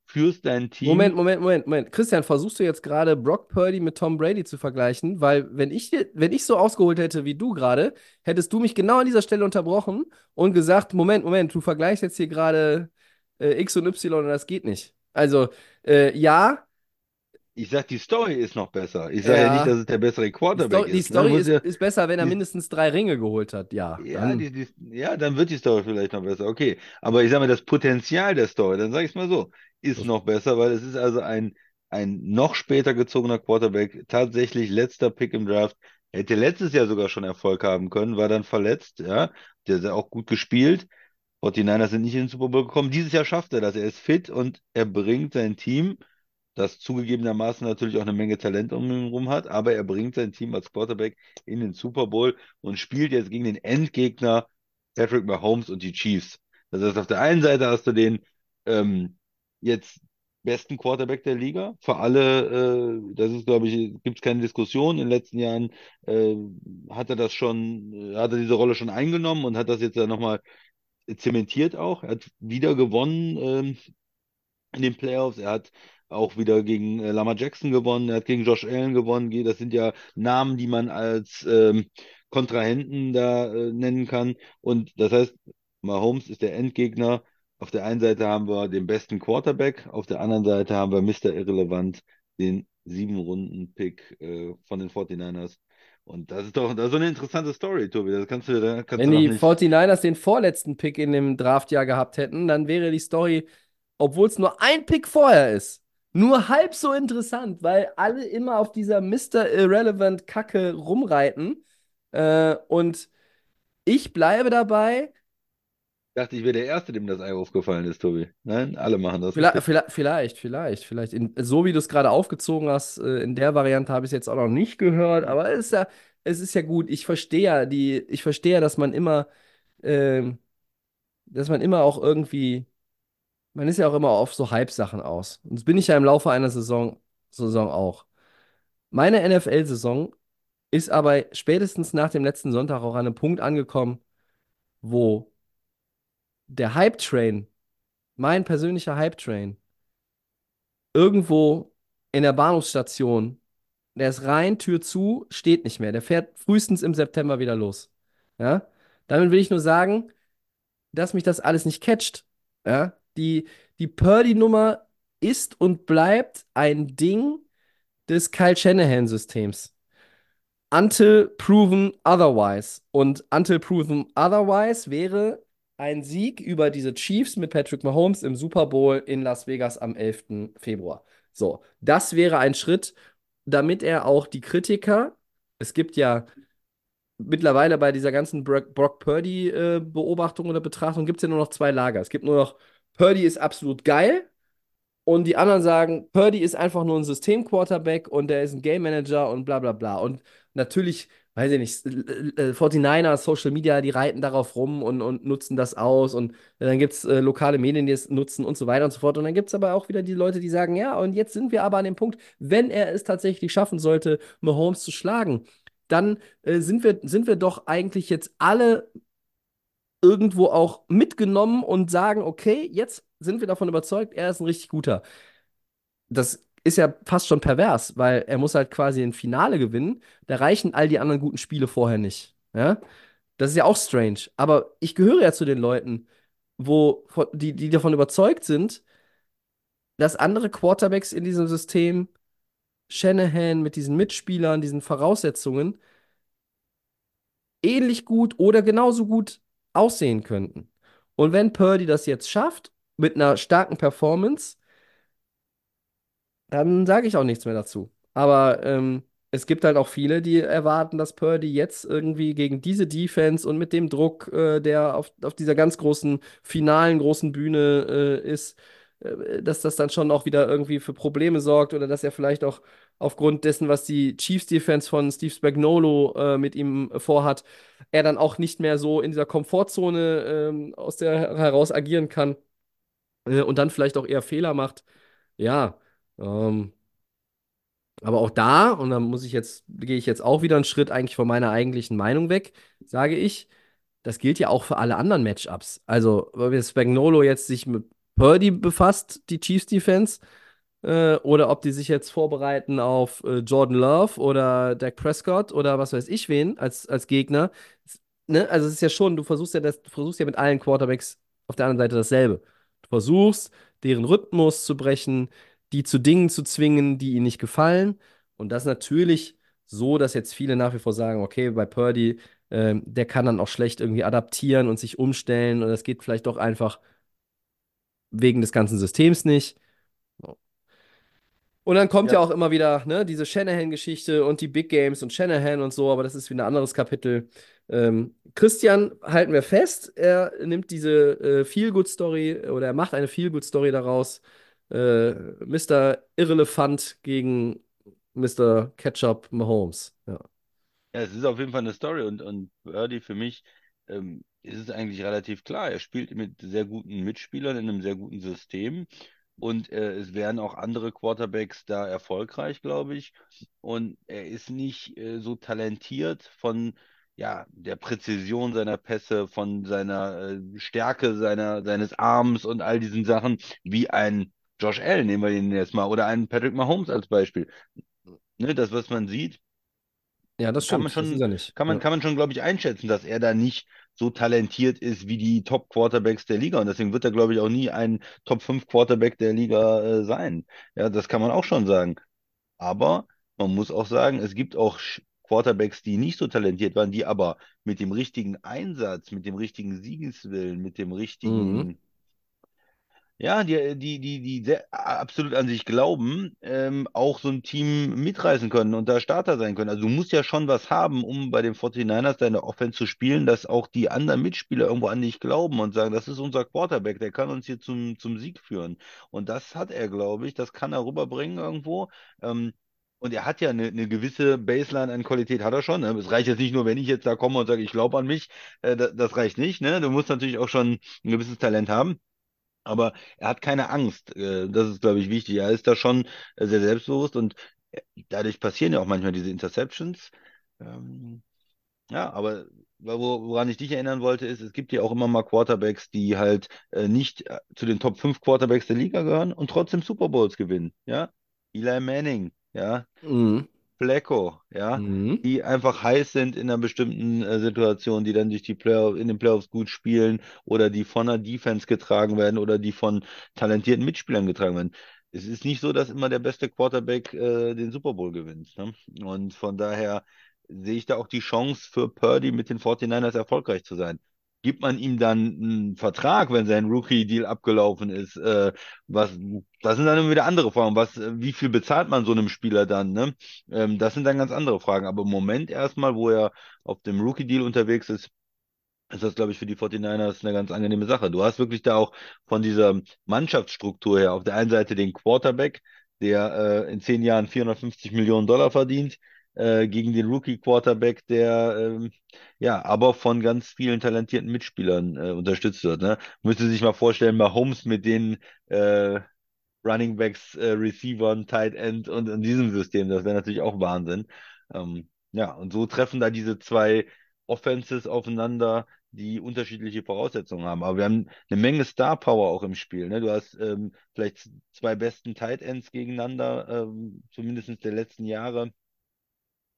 führst dein Team. Moment, Moment, Moment, Moment. Christian, versuchst du jetzt gerade Brock Purdy mit Tom Brady zu vergleichen? Weil, wenn ich, wenn ich so ausgeholt hätte wie du gerade, hättest du mich genau an dieser Stelle unterbrochen und gesagt: Moment, Moment, du vergleichst jetzt hier gerade äh, X und Y und das geht nicht. Also, äh, ja, Ich sag, die Story ist noch besser. Ich sage ja nicht, ja. dass es der bessere Die, Quarterback Sto die ist. Ne? Story ist, ja, ist besser, wenn er die, mindestens drei Ringe geholt hat. Ja, Ja, dann. die, die, ja, dann wird die Story vielleicht noch besser. Okay. Aber ich sage mal, das Potenzial der Story, dann sage ich es mal so, ist Das, noch besser, weil es ist also ein, ein noch später gezogener Quarterback, tatsächlich letzter Pick im Draft. Hätte letztes Jahr sogar schon Erfolg haben können, war dann verletzt, ja. Der hat ja auch gut gespielt. 49ers sind nicht in den Super Bowl gekommen. Dieses Jahr schafft er das. Er ist fit und er bringt sein Team, das zugegebenermaßen natürlich auch eine Menge Talent um ihn herum hat, aber er bringt sein Team als Quarterback in den Super Bowl und spielt jetzt gegen den Endgegner Patrick Mahomes und die Chiefs. Das heißt, auf der einen Seite hast du den ähm, jetzt besten Quarterback der Liga. Für alle, äh, das ist, glaube ich, gibt es keine Diskussion. In den letzten Jahren äh, hat er das schon, äh, hat er diese Rolle schon eingenommen und hat das jetzt ja nochmal zementiert auch. Er hat wieder gewonnen ähm, in den Playoffs. Er hat auch wieder gegen äh, Lamar Jackson gewonnen. Er hat gegen Josh Allen gewonnen. Ge- Das sind ja Namen, die man als ähm, Kontrahenten da äh, nennen kann. Und das heißt, Mahomes ist der Endgegner. Auf der einen Seite haben wir den besten Quarterback, auf der anderen Seite haben wir Mr. Irrelevant, den sieben Runden Pick äh, von den 49ers. Und das ist doch das ist so eine interessante Story, Tobi. Das kannst du, da kannst Wenn du die nicht. 49ers den vorletzten Pick in dem Draftjahr gehabt hätten, dann wäre die Story, obwohl es nur ein Pick vorher ist, nur halb so interessant, weil alle immer auf dieser Mr. Irrelevant Kacke rumreiten. Äh, und ich bleibe dabei, Ich dachte, ich wäre der Erste, dem das Ei aufgefallen ist, Tobi. Nein, alle machen das. vielleicht, vielleicht, vielleicht, vielleicht, vielleicht in, so wie du es gerade aufgezogen hast, äh, in der Variante habe ich es jetzt auch noch nicht gehört, aber es ist ja, es ist ja gut. Ich verstehe ja die, ich verstehe ja, dass man immer, ähm, dass man immer auch irgendwie Man ist ja auch immer auf so Hype-Sachen aus. Und das bin ich ja im Laufe einer Saison, Saison auch. Meine NFL-Saison ist aber spätestens nach dem letzten Sonntag auch an einem Punkt angekommen, wo der Hype-Train, mein persönlicher Hype-Train, irgendwo in der Bahnhofsstation, der ist rein, Tür zu, steht nicht mehr. Der fährt frühestens im September wieder los. Ja? Damit will ich nur sagen, dass mich das alles nicht catcht. Ja? Die, die Purdy-Nummer ist und bleibt ein Ding des Kyle Shanahan-Systems. Until proven otherwise. Und until proven otherwise wäre ein Sieg über diese Chiefs mit Patrick Mahomes im Super Bowl in Las Vegas am 11. Februar. So, das wäre ein Schritt, damit er auch die Kritiker, es gibt ja mittlerweile bei dieser ganzen Brock, Purdy-Beobachtung oder Betrachtung gibt es ja nur noch zwei Lager. Es gibt nur noch, Purdy ist absolut geil und die anderen sagen, Purdy ist einfach nur ein System-Quarterback und der ist ein Game Manager und bla bla bla. Und natürlich, weiß ich nicht, äh, 49er, Social Media, die reiten darauf rum und, und nutzen das aus. Und dann gibt es äh, lokale Medien, die es nutzen und so weiter und so fort. Und dann gibt es aber auch wieder die Leute, die sagen, ja, und jetzt sind wir aber an dem Punkt, wenn er es tatsächlich schaffen sollte, Mahomes zu schlagen, dann äh, sind wir, sind wir doch eigentlich jetzt alle irgendwo auch mitgenommen und sagen, okay, jetzt sind wir davon überzeugt, er ist ein richtig guter. Das ist ja fast schon pervers, weil er muss halt quasi ein Finale gewinnen. Da reichen all die anderen guten Spiele vorher nicht. Ja? Das ist ja auch strange. Aber ich gehöre ja zu den Leuten, wo, die, die davon überzeugt sind, dass andere Quarterbacks in diesem System Shanahan, mit diesen Mitspielern, diesen Voraussetzungen ähnlich gut oder genauso gut aussehen könnten. Und wenn Purdy das jetzt schafft, mit einer starken Performance, dann sage ich auch nichts mehr dazu. Aber ähm, es gibt halt auch viele, die erwarten, dass Purdy jetzt irgendwie gegen diese Defense und mit dem Druck, äh, der auf, auf dieser ganz großen, finalen großen Bühne äh, ist, äh, dass das dann schon auch wieder irgendwie für Probleme sorgt oder dass er vielleicht auch aufgrund dessen, was die Chiefs Defense von Steve Spagnuolo äh, mit ihm vorhat, er dann auch nicht mehr so in dieser Komfortzone ähm, aus der heraus agieren kann äh, und dann vielleicht auch eher Fehler macht. Ja, ähm, aber auch da, und da muss ich jetzt, gehe ich jetzt auch wieder einen Schritt eigentlich von meiner eigentlichen Meinung weg, sage ich, das gilt ja auch für alle anderen Matchups. Also, weil Spagnolo jetzt sich mit Purdy befasst, die Chiefs Defense, äh, oder ob die sich jetzt vorbereiten auf äh, Jordan Love oder Dak Prescott oder was weiß ich wen als, als Gegner. Ne? Also es ist ja schon, du versuchst ja das, du versuchst ja mit allen Quarterbacks auf der anderen Seite dasselbe. Du versuchst, deren Rhythmus zu brechen, die zu Dingen zu zwingen, die ihnen nicht gefallen. Und das natürlich so, dass jetzt viele nach wie vor sagen, okay, bei Purdy, äh, der kann dann auch schlecht irgendwie adaptieren und sich umstellen und das geht vielleicht doch einfach wegen des ganzen Systems nicht. Und dann kommt ja, Ja. auch immer wieder ne, diese Shanahan-Geschichte und die Big Games und Shanahan und so, aber das ist wieder ein anderes Kapitel. Ähm, Christian halten wir fest, er nimmt diese äh, Feel-Good-Story oder er macht eine Feel-Good-Story daraus. Äh, Mr. Irrelevant gegen Mr. Ketchup Mahomes. Ja. Ja, es ist auf jeden Fall eine Story und, und Birdie für mich ähm, ist es eigentlich relativ klar. Er spielt mit sehr guten Mitspielern in einem sehr guten System und äh, es wären auch andere Quarterbacks da erfolgreich, glaube ich. Und er ist nicht äh, so talentiert von ja, der Präzision seiner Pässe, von seiner äh, Stärke seiner, seines Arms und all diesen Sachen wie ein Josh Allen, nehmen wir ihn jetzt mal, oder einen Patrick Mahomes als Beispiel. Ne, das, was man sieht, ja, das kann man stimmt. Das ist schon, kann man, Ja. kann man schon, glaube ich, einschätzen, dass er da nicht so talentiert ist wie die Top-Quarterbacks der Liga. Und deswegen wird er, glaube ich, auch nie ein Top-5-Quarterback der Liga äh, sein. Ja, das kann man auch schon sagen. Aber man muss auch sagen, es gibt auch Quarterbacks, die nicht so talentiert waren, die aber mit dem richtigen Einsatz, mit dem richtigen Siegeswillen, mit dem Mhm. Ja, die, die, die, die absolut an sich glauben, ähm, auch so ein Team mitreißen können und da Starter sein können. Also du musst ja schon was haben, um bei den 49ers deine Offense zu spielen, dass auch die anderen Mitspieler irgendwo an dich glauben und sagen, das ist unser Quarterback, der kann uns hier zum, zum Sieg führen. Und das hat er, glaube ich, das kann er rüberbringen irgendwo. Ähm, und er hat ja eine, eine gewisse Baseline an Qualität, hat er schon. Ne? Es reicht jetzt nicht nur, wenn ich jetzt da komme und sage, ich glaube an mich, äh, das, das reicht nicht. Ne? Du musst natürlich auch schon ein gewisses Talent haben. Aber er hat keine Angst. Äh, Das ist, glaube ich, wichtig. Er ist da schon äh, sehr selbstbewusst und äh, dadurch passieren ja auch manchmal diese Interceptions. Ähm, ja, aber wo- woran ich dich erinnern wollte, ist, es gibt ja auch immer mal Quarterbacks, die halt nicht zu den Top 5 Quarterbacks der Liga gehören und trotzdem Super Bowls gewinnen. Ja, Eli Manning, ja, Mhm. Flacco, ja, Mhm. die einfach heiß sind in einer bestimmten äh, Situation, die dann durch die Playoff, in den Playoffs gut spielen oder die von einer Defense getragen werden oder die von talentierten Mitspielern getragen werden. Es ist nicht so, dass immer der beste Quarterback äh, den Super Bowl gewinnt. Ne? Und von daher sehe ich da auch die Chance für Purdy mit den 49ers erfolgreich zu sein. Gibt man ihm dann einen Vertrag, wenn sein Rookie-Deal abgelaufen ist? Äh, was, das sind dann wieder andere Fragen. Was, wie viel bezahlt man so einem Spieler dann? Ne? Ähm, das sind dann ganz andere Fragen. Aber im Moment erstmal, wo er auf dem Rookie-Deal unterwegs ist, ist das, glaube ich, für die 49ers eine ganz angenehme Sache. Du hast wirklich da auch von dieser Mannschaftsstruktur her auf der einen Seite den Quarterback, der äh, in zehn Jahren 450 Millionen Dollar verdient, äh, gegen den Rookie-Quarterback, der ähm, ja aber von ganz vielen talentierten Mitspielern äh, unterstützt wird. Ne? Müsste sich mal vorstellen, bei Holmes mit den äh, Running Backs, äh, Receivern, Tight End und in diesem System. Das wäre natürlich auch Wahnsinn. Ähm, ja, und so treffen da diese zwei Offenses aufeinander, die unterschiedliche Voraussetzungen haben. Aber wir haben eine Menge Star Power auch im Spiel. Ne? Du hast ähm, vielleicht zwei besten Tight Ends gegeneinander, ähm, zumindest der letzten Jahre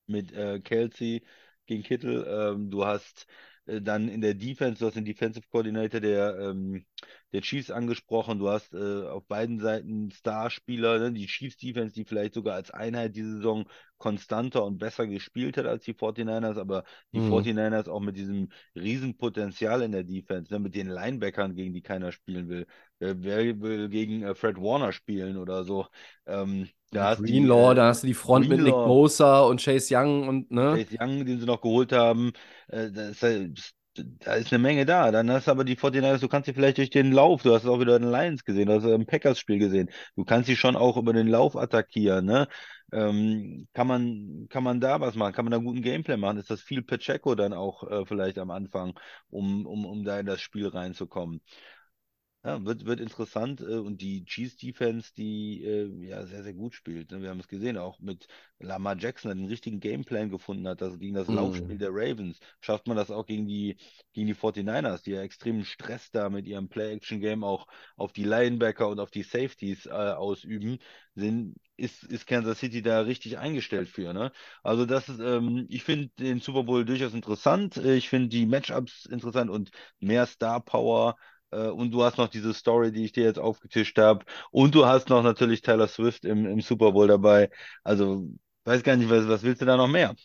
mit äh, Kelsey gegen Kittel. Ähm, du hast äh, dann in der Defense, du hast den Defensive Coordinator, der ähm, der Chiefs angesprochen. Du hast äh, auf beiden Seiten Starspieler, ne? Die Chiefs Defense, die vielleicht sogar als Einheit diese Saison konstanter und besser gespielt hat als die 49ers, aber die Mhm. 49ers auch mit diesem Riesenpotenzial in der Defense, ne? Mit den Linebackern, gegen die keiner spielen will. Wer, wer will gegen äh, Fred Warner spielen oder so? Ähm, da hast die, Greenlaw, äh, da hast du die Front mit Nick Greenlaw. Bosa und Chase Young und, ne? Chase Young, den sie noch geholt haben, äh, da ist, äh, da ist eine Menge da. Dann hast du aber die 49ers, du kannst sie vielleicht durch den Lauf, du hast es auch wieder den Lions gesehen, du hast es im Packers-Spiel gesehen, du kannst sie schon auch über den Lauf attackieren, ne? Ähm, kann man, kann man da was machen? Kann man da guten Gameplan machen? Ist das viel Pacheco dann auch äh, vielleicht am Anfang, um, um, um da in das Spiel reinzukommen? Ja, wird, wird interessant äh, und die Chiefs Defense, die äh, ja sehr, sehr gut spielt. ne? Wir haben es gesehen, auch mit Lamar Jackson, der den richtigen Gameplan gefunden hat, das gegen das Mhm. Laufspiel der Ravens. Schafft man das auch gegen die, gegen die 49ers, die ja extremen Stress da mit ihrem Play-Action-Game auch auf die Linebacker und auf die Safeties äh, ausüben, sind, ist, ist Kansas City da richtig eingestellt für, ne? Also das ist, ähm, ich finde den Super Bowl durchaus interessant. Ich finde die Matchups interessant und mehr Star Power. Äh, Und du hast noch diese Story, die ich dir jetzt aufgetischt habe. Und du hast noch natürlich Taylor Swift im, im Super Bowl dabei. Also, weiß gar nicht, was, was willst du da noch mehr?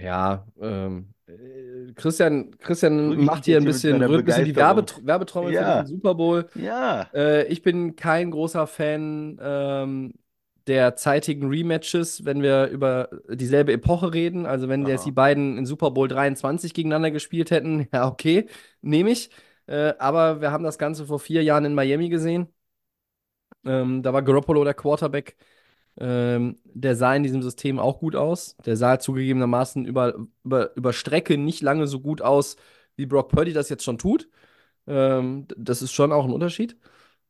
Ja, ähm, äh, Christian, Christian macht hier ein bisschen, rührt ein bisschen die. Werbetr Werbetrommel für Ja. diesen Super Bowl. Ja, Äh, ich bin kein großer Fan ähm, der zeitigen Rematches, wenn wir über dieselbe Epoche reden. Also wenn jetzt die beiden in Super Bowl 23 gegeneinander gespielt hätten, ja, okay, nehme ich. Äh, aber wir haben das Ganze vor vier Jahren in Miami gesehen. Ähm, da war Garoppolo der Quarterback. Ähm, der sah in diesem System auch gut aus. Der sah zugegebenermaßen über, über, über Strecke nicht lange so gut aus, wie Brock Purdy das jetzt schon tut. Ähm, das ist schon auch ein Unterschied.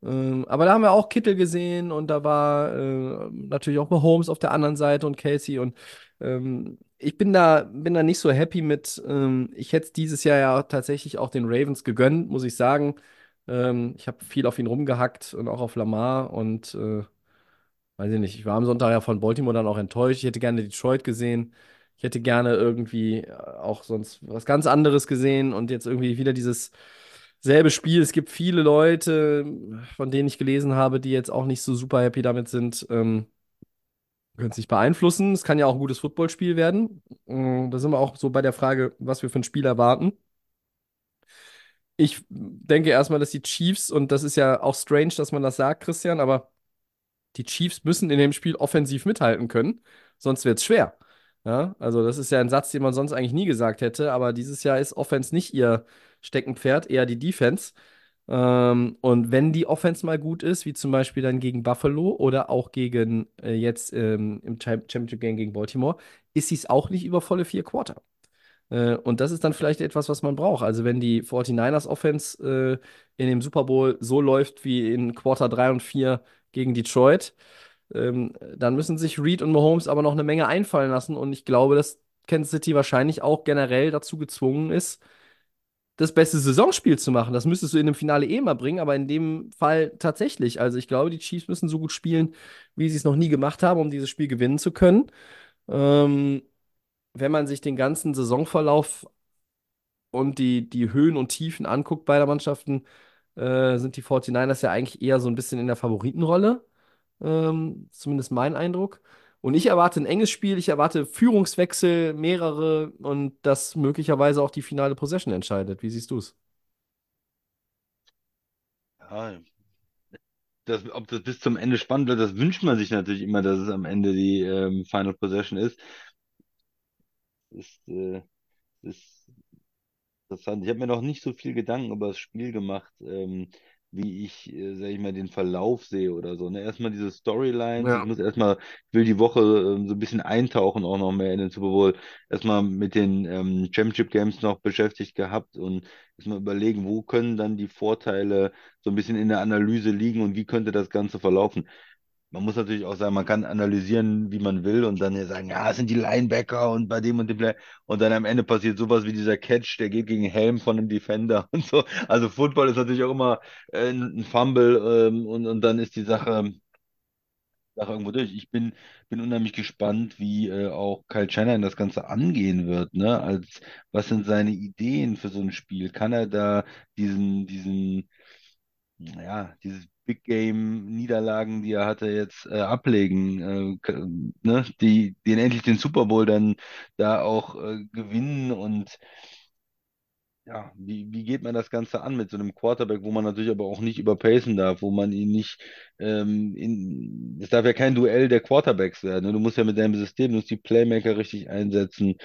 Ähm, aber da haben wir auch Kittel gesehen und da war äh, natürlich auch Mahomes auf der anderen Seite und Kelsey und ähm, ich bin da, bin da nicht so happy mit. Ähm, ich hätte es dieses Jahr ja tatsächlich auch den Ravens gegönnt, muss ich sagen. Ähm, ich habe viel auf ihn rumgehackt und auch auf Lamar und äh, weiß ich nicht, ich war am Sonntag ja von Baltimore dann auch enttäuscht. Ich hätte gerne Detroit gesehen. Ich hätte gerne irgendwie äh, auch sonst was ganz anderes gesehen und jetzt irgendwie wieder dieses selbe Spiel. Es gibt viele Leute, von denen ich gelesen habe, die jetzt auch nicht so super happy damit sind. Ähm, können es nicht beeinflussen. Es kann ja auch ein gutes Footballspiel werden. Ähm, Da sind wir auch so bei der Frage, was wir für ein Spiel erwarten. Ich denke erstmal, dass die Chiefs, und das ist ja auch strange, dass man das sagt, Christian, aber die Chiefs müssen in dem Spiel offensiv mithalten können, sonst wird es schwer. Ja, also das ist ja ein Satz, den man sonst eigentlich nie gesagt hätte, aber dieses Jahr ist Offense nicht ihr Steckenpferd, eher die Defense. Ähm, und wenn die Offense mal gut ist, wie zum Beispiel dann gegen Buffalo oder auch gegen äh, jetzt ähm, im Cham- Championship Game gegen Baltimore, ist sie es auch nicht über volle vier Quarter. Äh, und das ist dann vielleicht etwas, was man braucht. Also wenn die 49ers Offense äh, in dem Super Bowl so läuft wie in Quarter 3 und 4 gegen Detroit, ähm, dann müssen sich Reed und Mahomes aber noch eine Menge einfallen lassen. Und ich glaube, dass Kansas City wahrscheinlich auch generell dazu gezwungen ist, das beste Saisonspiel zu machen. Das müsstest du in einem Finale eh mal bringen, aber in dem Fall tatsächlich. Also ich glaube, die Chiefs müssen so gut spielen, wie sie es noch nie gemacht haben, um dieses Spiel gewinnen zu können. Ähm, wenn man sich den ganzen Saisonverlauf und die, die Höhen und Tiefen anguckt beider Mannschaften, äh, sind die 49ers ja eigentlich eher so ein bisschen in der Favoritenrolle. Ähm, zumindest mein Eindruck. Und ich erwarte ein enges Spiel, ich erwarte Führungswechsel, mehrere und dass möglicherweise auch die finale Possession entscheidet. Wie siehst du es? Ja, das, ob das bis zum Ende spannend bleibt, das wünscht man sich natürlich immer, dass es am Ende die ähm, Final Possession ist. Ist, äh, ist interessant. Ich habe mir noch nicht so viel Gedanken über das Spiel gemacht, ähm, wie ich, äh, sag ich mal, den Verlauf sehe oder so. Ne? Erstmal diese Storylines. Ja. Ich muss erstmal, ich will die Woche ähm, so ein bisschen eintauchen, auch noch mehr in den Super Bowl. Erstmal mit den ähm, Championship Games noch beschäftigt gehabt und erstmal überlegen, wo können dann die Vorteile so ein bisschen in der Analyse liegen und wie könnte das Ganze verlaufen. Man muss natürlich auch sagen, man kann analysieren, wie man will und dann sagen, ja, es sind die Linebacker und bei dem und dem Play. Und dann am Ende passiert sowas wie dieser Catch, der geht gegen Helm von einem Defender und so. Also Football ist natürlich auch immer äh, ein Fumble ähm, und, und dann ist die Sache, Sache irgendwo durch. Ich bin, bin unheimlich gespannt, wie äh, auch Kyle Shanahan das Ganze angehen wird, ne? Als was sind seine Ideen für so ein Spiel? Kann er da diesen, diesen, ja, dieses Big Game Niederlagen, die er hatte, jetzt äh, ablegen, äh, ne? Die, den endlich den Super Bowl dann da auch äh, gewinnen und ja, wie, wie geht man das Ganze an mit so einem Quarterback, wo man natürlich aber auch nicht überpacen darf, wo man ihn nicht, ähm, in, es darf ja kein Duell der Quarterbacks werden. Ne? Du musst ja mit deinem System, du musst die Playmaker richtig einsetzen.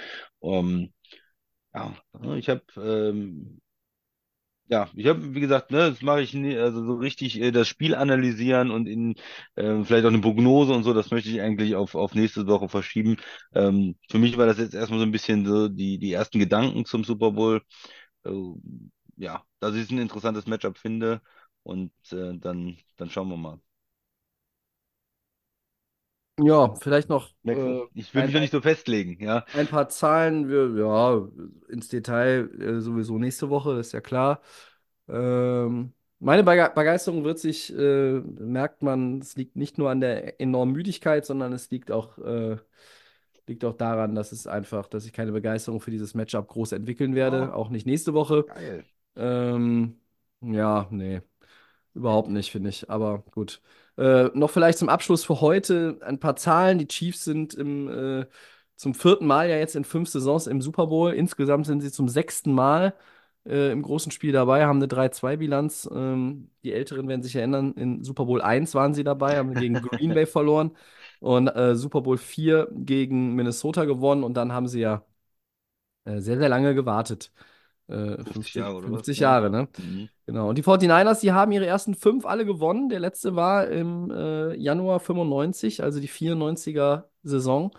Ähm, ja, ne, ich habe, ähm, ja, ich habe, wie gesagt, ne, das mache ich nie, also so richtig äh, das Spiel analysieren und in äh, vielleicht auch eine Prognose und so, das möchte ich eigentlich auf, auf nächste Woche verschieben. Ähm, für mich war das jetzt erstmal so ein bisschen so die, die ersten Gedanken zum Super Bowl. Äh, ja, dass ich es ein interessantes Matchup finde und äh, dann, dann schauen wir mal. Ja, vielleicht noch äh, Ich will mich noch nicht so festlegen, ja. ein paar Zahlen. Wir, ja, ins Detail äh, sowieso nächste Woche, das ist ja klar. Ähm, meine Bege Begeisterung wird sich, äh, merkt man, es liegt nicht nur an der enormen Müdigkeit, sondern es liegt auch, äh, liegt auch daran, dass es einfach, dass ich keine Begeisterung für dieses Matchup groß entwickeln werde, Oh, auch nicht nächste Woche. geil. Ähm, ja, nee. Überhaupt nicht, finde ich. Aber gut. Äh, noch vielleicht zum Abschluss für heute ein paar Zahlen. Die Chiefs sind im, äh, zum vierten Mal ja jetzt in fünf Saisons im Super Bowl. Insgesamt sind sie zum sechsten Mal äh, im großen Spiel dabei, haben eine 3-2-Bilanz. Ähm, die Älteren werden sich erinnern, in Super Bowl 1 waren sie dabei, haben gegen Green Bay verloren und äh, Super Bowl 4 gegen Minnesota gewonnen. Und dann haben sie ja äh, sehr, sehr lange gewartet. Äh, 50 50, Jahre oder was? 50 Ja. Jahre, ne? Mhm. Genau. Und die 49ers, die haben ihre ersten fünf alle gewonnen. Der letzte war im äh, Januar 95, also die 94er Saison.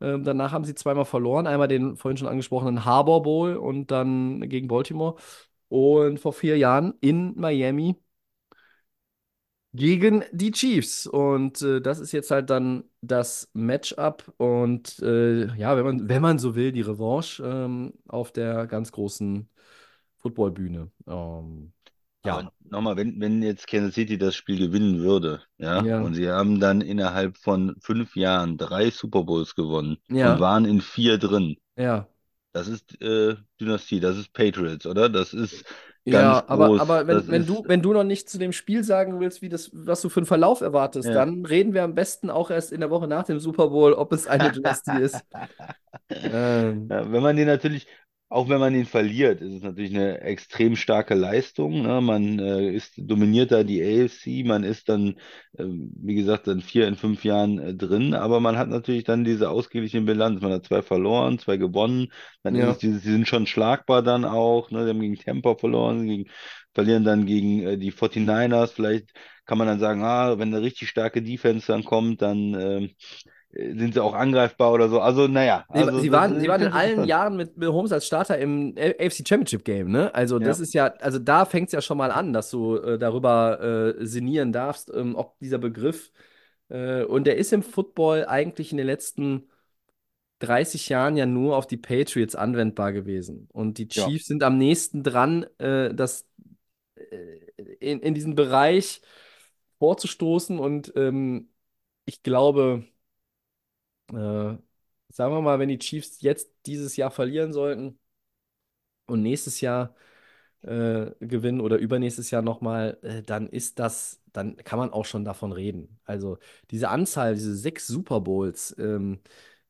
Ähm, danach haben sie zweimal verloren. Einmal den vorhin schon angesprochenen Harbor Bowl und dann gegen Baltimore. Und vor vier Jahren in Miami gegen die Chiefs. Und äh, das ist jetzt halt dann das Matchup und äh, ja, wenn man, wenn man so will, die Revanche ähm, auf der ganz großen Footballbühne. Ähm, ja, nochmal, wenn, wenn jetzt Kansas City das Spiel gewinnen würde, ja, ja, und sie haben dann innerhalb von fünf Jahren drei Super Bowls gewonnen und ja, waren in vier drin, ja. das ist äh, Dynastie, das ist Patriots, oder? Das ist Ja, aber, groß, aber wenn, das wenn du, wenn du noch nicht zu dem Spiel sagen willst, wie das, was du für einen Verlauf erwartest, ja. dann reden wir am besten auch erst in der Woche nach dem Super Bowl, ob es eine Dynastie ist. Ähm, Ja, wenn man den natürlich, auch wenn man den verliert, ist es natürlich eine extrem starke Leistung. Ne? Man äh, ist, dominiert da die AFC, man ist dann, ähm, wie gesagt, dann vier in fünf Jahren äh, drin, aber man hat natürlich dann diese ausgeglichene Bilanz. Man hat zwei verloren, zwei gewonnen. Dann ist ja, dieses, sie sind schon schlagbar dann auch. Ne? Sie haben gegen Tampa verloren, gegen, verlieren dann gegen äh, die 49ers. Vielleicht kann man dann sagen, ah, wenn eine richtig starke Defense dann kommt, dann ähm, sind sie auch angreifbar oder so. Also, naja, Sie, also sie waren, sie waren in allen. Jahren mit, mit Holmes als Starter im AFC Championship Game, ne? Also das Ja. ist ja, also da fängt es ja schon mal an, dass du äh, darüber äh, sinnieren darfst, ähm, ob dieser Begriff, äh, und der ist im Football eigentlich in den letzten 30 Jahren ja nur auf die Patriots anwendbar gewesen. Und die Ja. Chiefs sind am nächsten dran, äh, das äh, in, in diesen Bereich vorzustoßen. Und ähm, ich glaube, äh, sagen wir mal, wenn die Chiefs jetzt dieses Jahr verlieren sollten und nächstes Jahr äh, gewinnen oder übernächstes Jahr nochmal, äh, dann ist das, dann kann man auch schon davon reden. Also diese Anzahl, diese sechs Super Bowls ähm,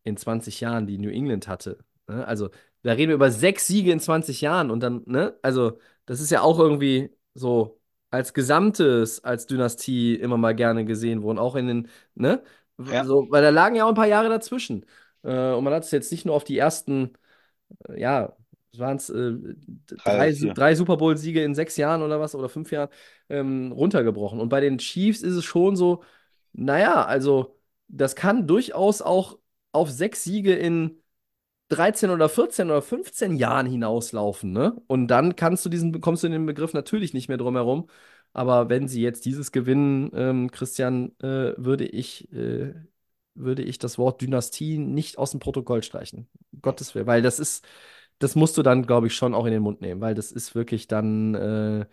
in 20 Jahren, die New England hatte. Ne? Also da reden wir über sechs Siege in 20 Jahren und dann, ne? Also das ist ja auch irgendwie so als Gesamtes, als Dynastie immer mal gerne gesehen worden, auch in den, ne? Ja. So, weil da lagen ja auch ein paar Jahre dazwischen. Äh, und man hat es jetzt nicht nur auf die ersten äh, ja, waren es äh, Drei drei Super Bowl-Siege in sechs Jahren oder was, oder fünf Jahren, ähm, runtergebrochen. Und bei den Chiefs ist es schon so, naja, also das kann durchaus auch auf sechs Siege in 13 oder 14 oder 15 Jahren hinauslaufen, ne? Und dann kannst du diesen, kommst du in den Begriff natürlich nicht mehr drum herum. Aber wenn sie jetzt dieses gewinnen, ähm, Christian, äh, würde ich, äh, würde ich das Wort Dynastie nicht aus dem Protokoll streichen. Gottes Willen, weil das ist, das musst du dann, glaube ich, schon auch in den Mund nehmen, weil das ist wirklich dann, äh,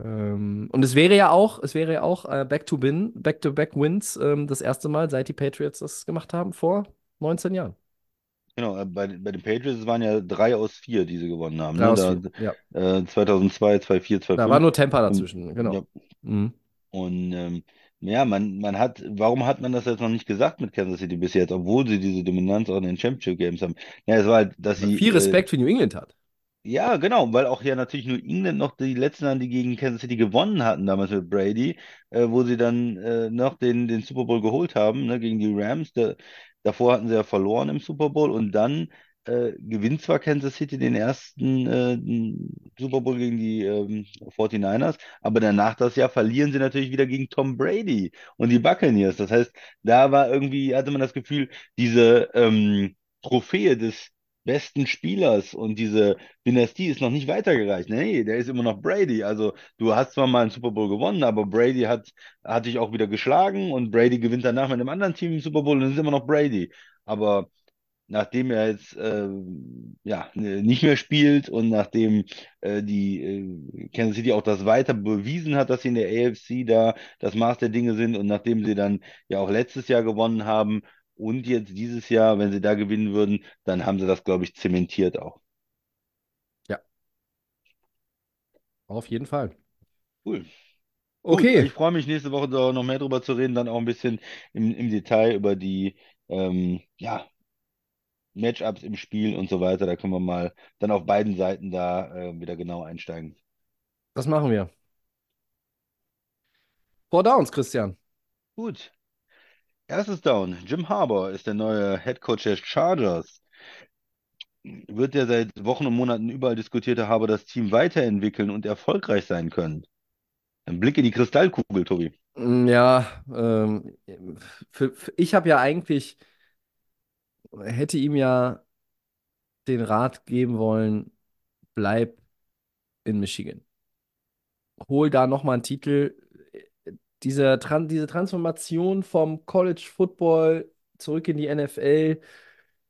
Ähm, und es wäre ja auch, es wäre ja auch äh, Back-to-Win, Back-to-Back-Wins ähm, das erste Mal, seit die Patriots das gemacht haben, vor 19 Jahren. Genau, äh, bei, bei den Patriots waren ja drei aus vier, die sie gewonnen haben. Drei Ne? aus Da, ja. äh, 2002, 2004, Da war 2005. nur Tampa dazwischen, genau. ja, Mhm. und ähm, ja, man, man hat, warum hat man das jetzt noch nicht gesagt mit Kansas City bis jetzt, obwohl sie diese Dominanz auch in den Championship Games haben? Ja, es war halt, dass sie viel äh, Respekt für New England hat. Ja, genau, weil auch ja natürlich nur England noch die letzten waren, die gegen Kansas City gewonnen hatten, damals mit Brady, äh, wo sie dann äh, noch den, den Super Bowl geholt haben, ne, gegen die Rams. Da, davor hatten sie ja verloren im Super Bowl und dann äh, gewinnt zwar Kansas City den ersten äh, Super Bowl gegen die ähm, 49ers, aber danach das Jahr verlieren sie natürlich wieder gegen Tom Brady und die Buccaneers. Das heißt, da war irgendwie, hatte man das Gefühl, diese ähm, Trophäe des besten Spielers und diese Dynastie ist noch nicht weitergereicht. Nee, der ist immer noch Brady. Also du hast zwar mal einen Super Bowl gewonnen, aber Brady hat, hat dich auch wieder geschlagen und Brady gewinnt danach mit einem anderen Team im Super Bowl und ist immer noch Brady. Aber nachdem er jetzt äh, ja, nicht mehr spielt und nachdem äh, die äh, Kansas City auch das weiter bewiesen hat, dass sie in der AFC da das Maß der Dinge sind und nachdem sie dann ja auch letztes Jahr gewonnen haben, und jetzt dieses Jahr, wenn sie da gewinnen würden, dann haben sie das, glaube ich, zementiert auch. Ja, auf jeden Fall. Cool. Gut, Okay, ich freue mich nächste Woche da noch mehr drüber zu reden, dann auch ein bisschen im, im Detail über die ähm, ja, Matchups im Spiel und so weiter. Da können wir mal dann auf beiden Seiten da äh, wieder genau einsteigen. das machen wir. Four Downs, Christian. Gut. Erstes Down. Jim Harbour ist der neue Head Coach der Chargers. Wird der seit Wochen und Monaten überall diskutierte Harbour das Team weiterentwickeln und erfolgreich sein können? Ein Blick in die Kristallkugel, Tobi. Ja, ähm, für, für, ich habe ja eigentlich, hätte ihm ja den Rat geben wollen, bleib in Michigan. Hol da nochmal einen Titel. Diese, Tran diese Transformation vom College Football zurück in die NFL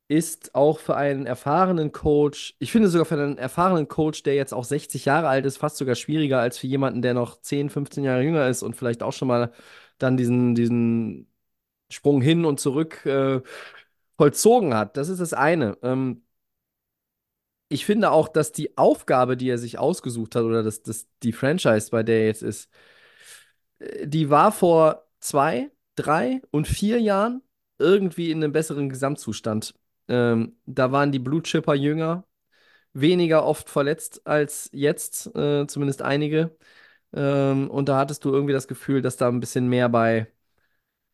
ist auch für einen erfahrenen Coach, ich finde sogar für einen erfahrenen Coach, der jetzt auch 60 Jahre alt ist, fast sogar schwieriger als für jemanden, der noch 10, 15 Jahre jünger ist und vielleicht auch schon mal dann diesen, diesen Sprung hin und zurück äh, vollzogen hat. Das ist das eine. Ähm, ich finde auch, dass die Aufgabe, die er sich ausgesucht hat, oder das, das, die Franchise, bei der er jetzt ist, die war vor zwei, drei und vier Jahren irgendwie in einem besseren Gesamtzustand. Ähm, da waren die Blue Chipper jünger, weniger oft verletzt als jetzt, äh, zumindest einige. Ähm, und da hattest du irgendwie das Gefühl, dass da ein bisschen mehr bei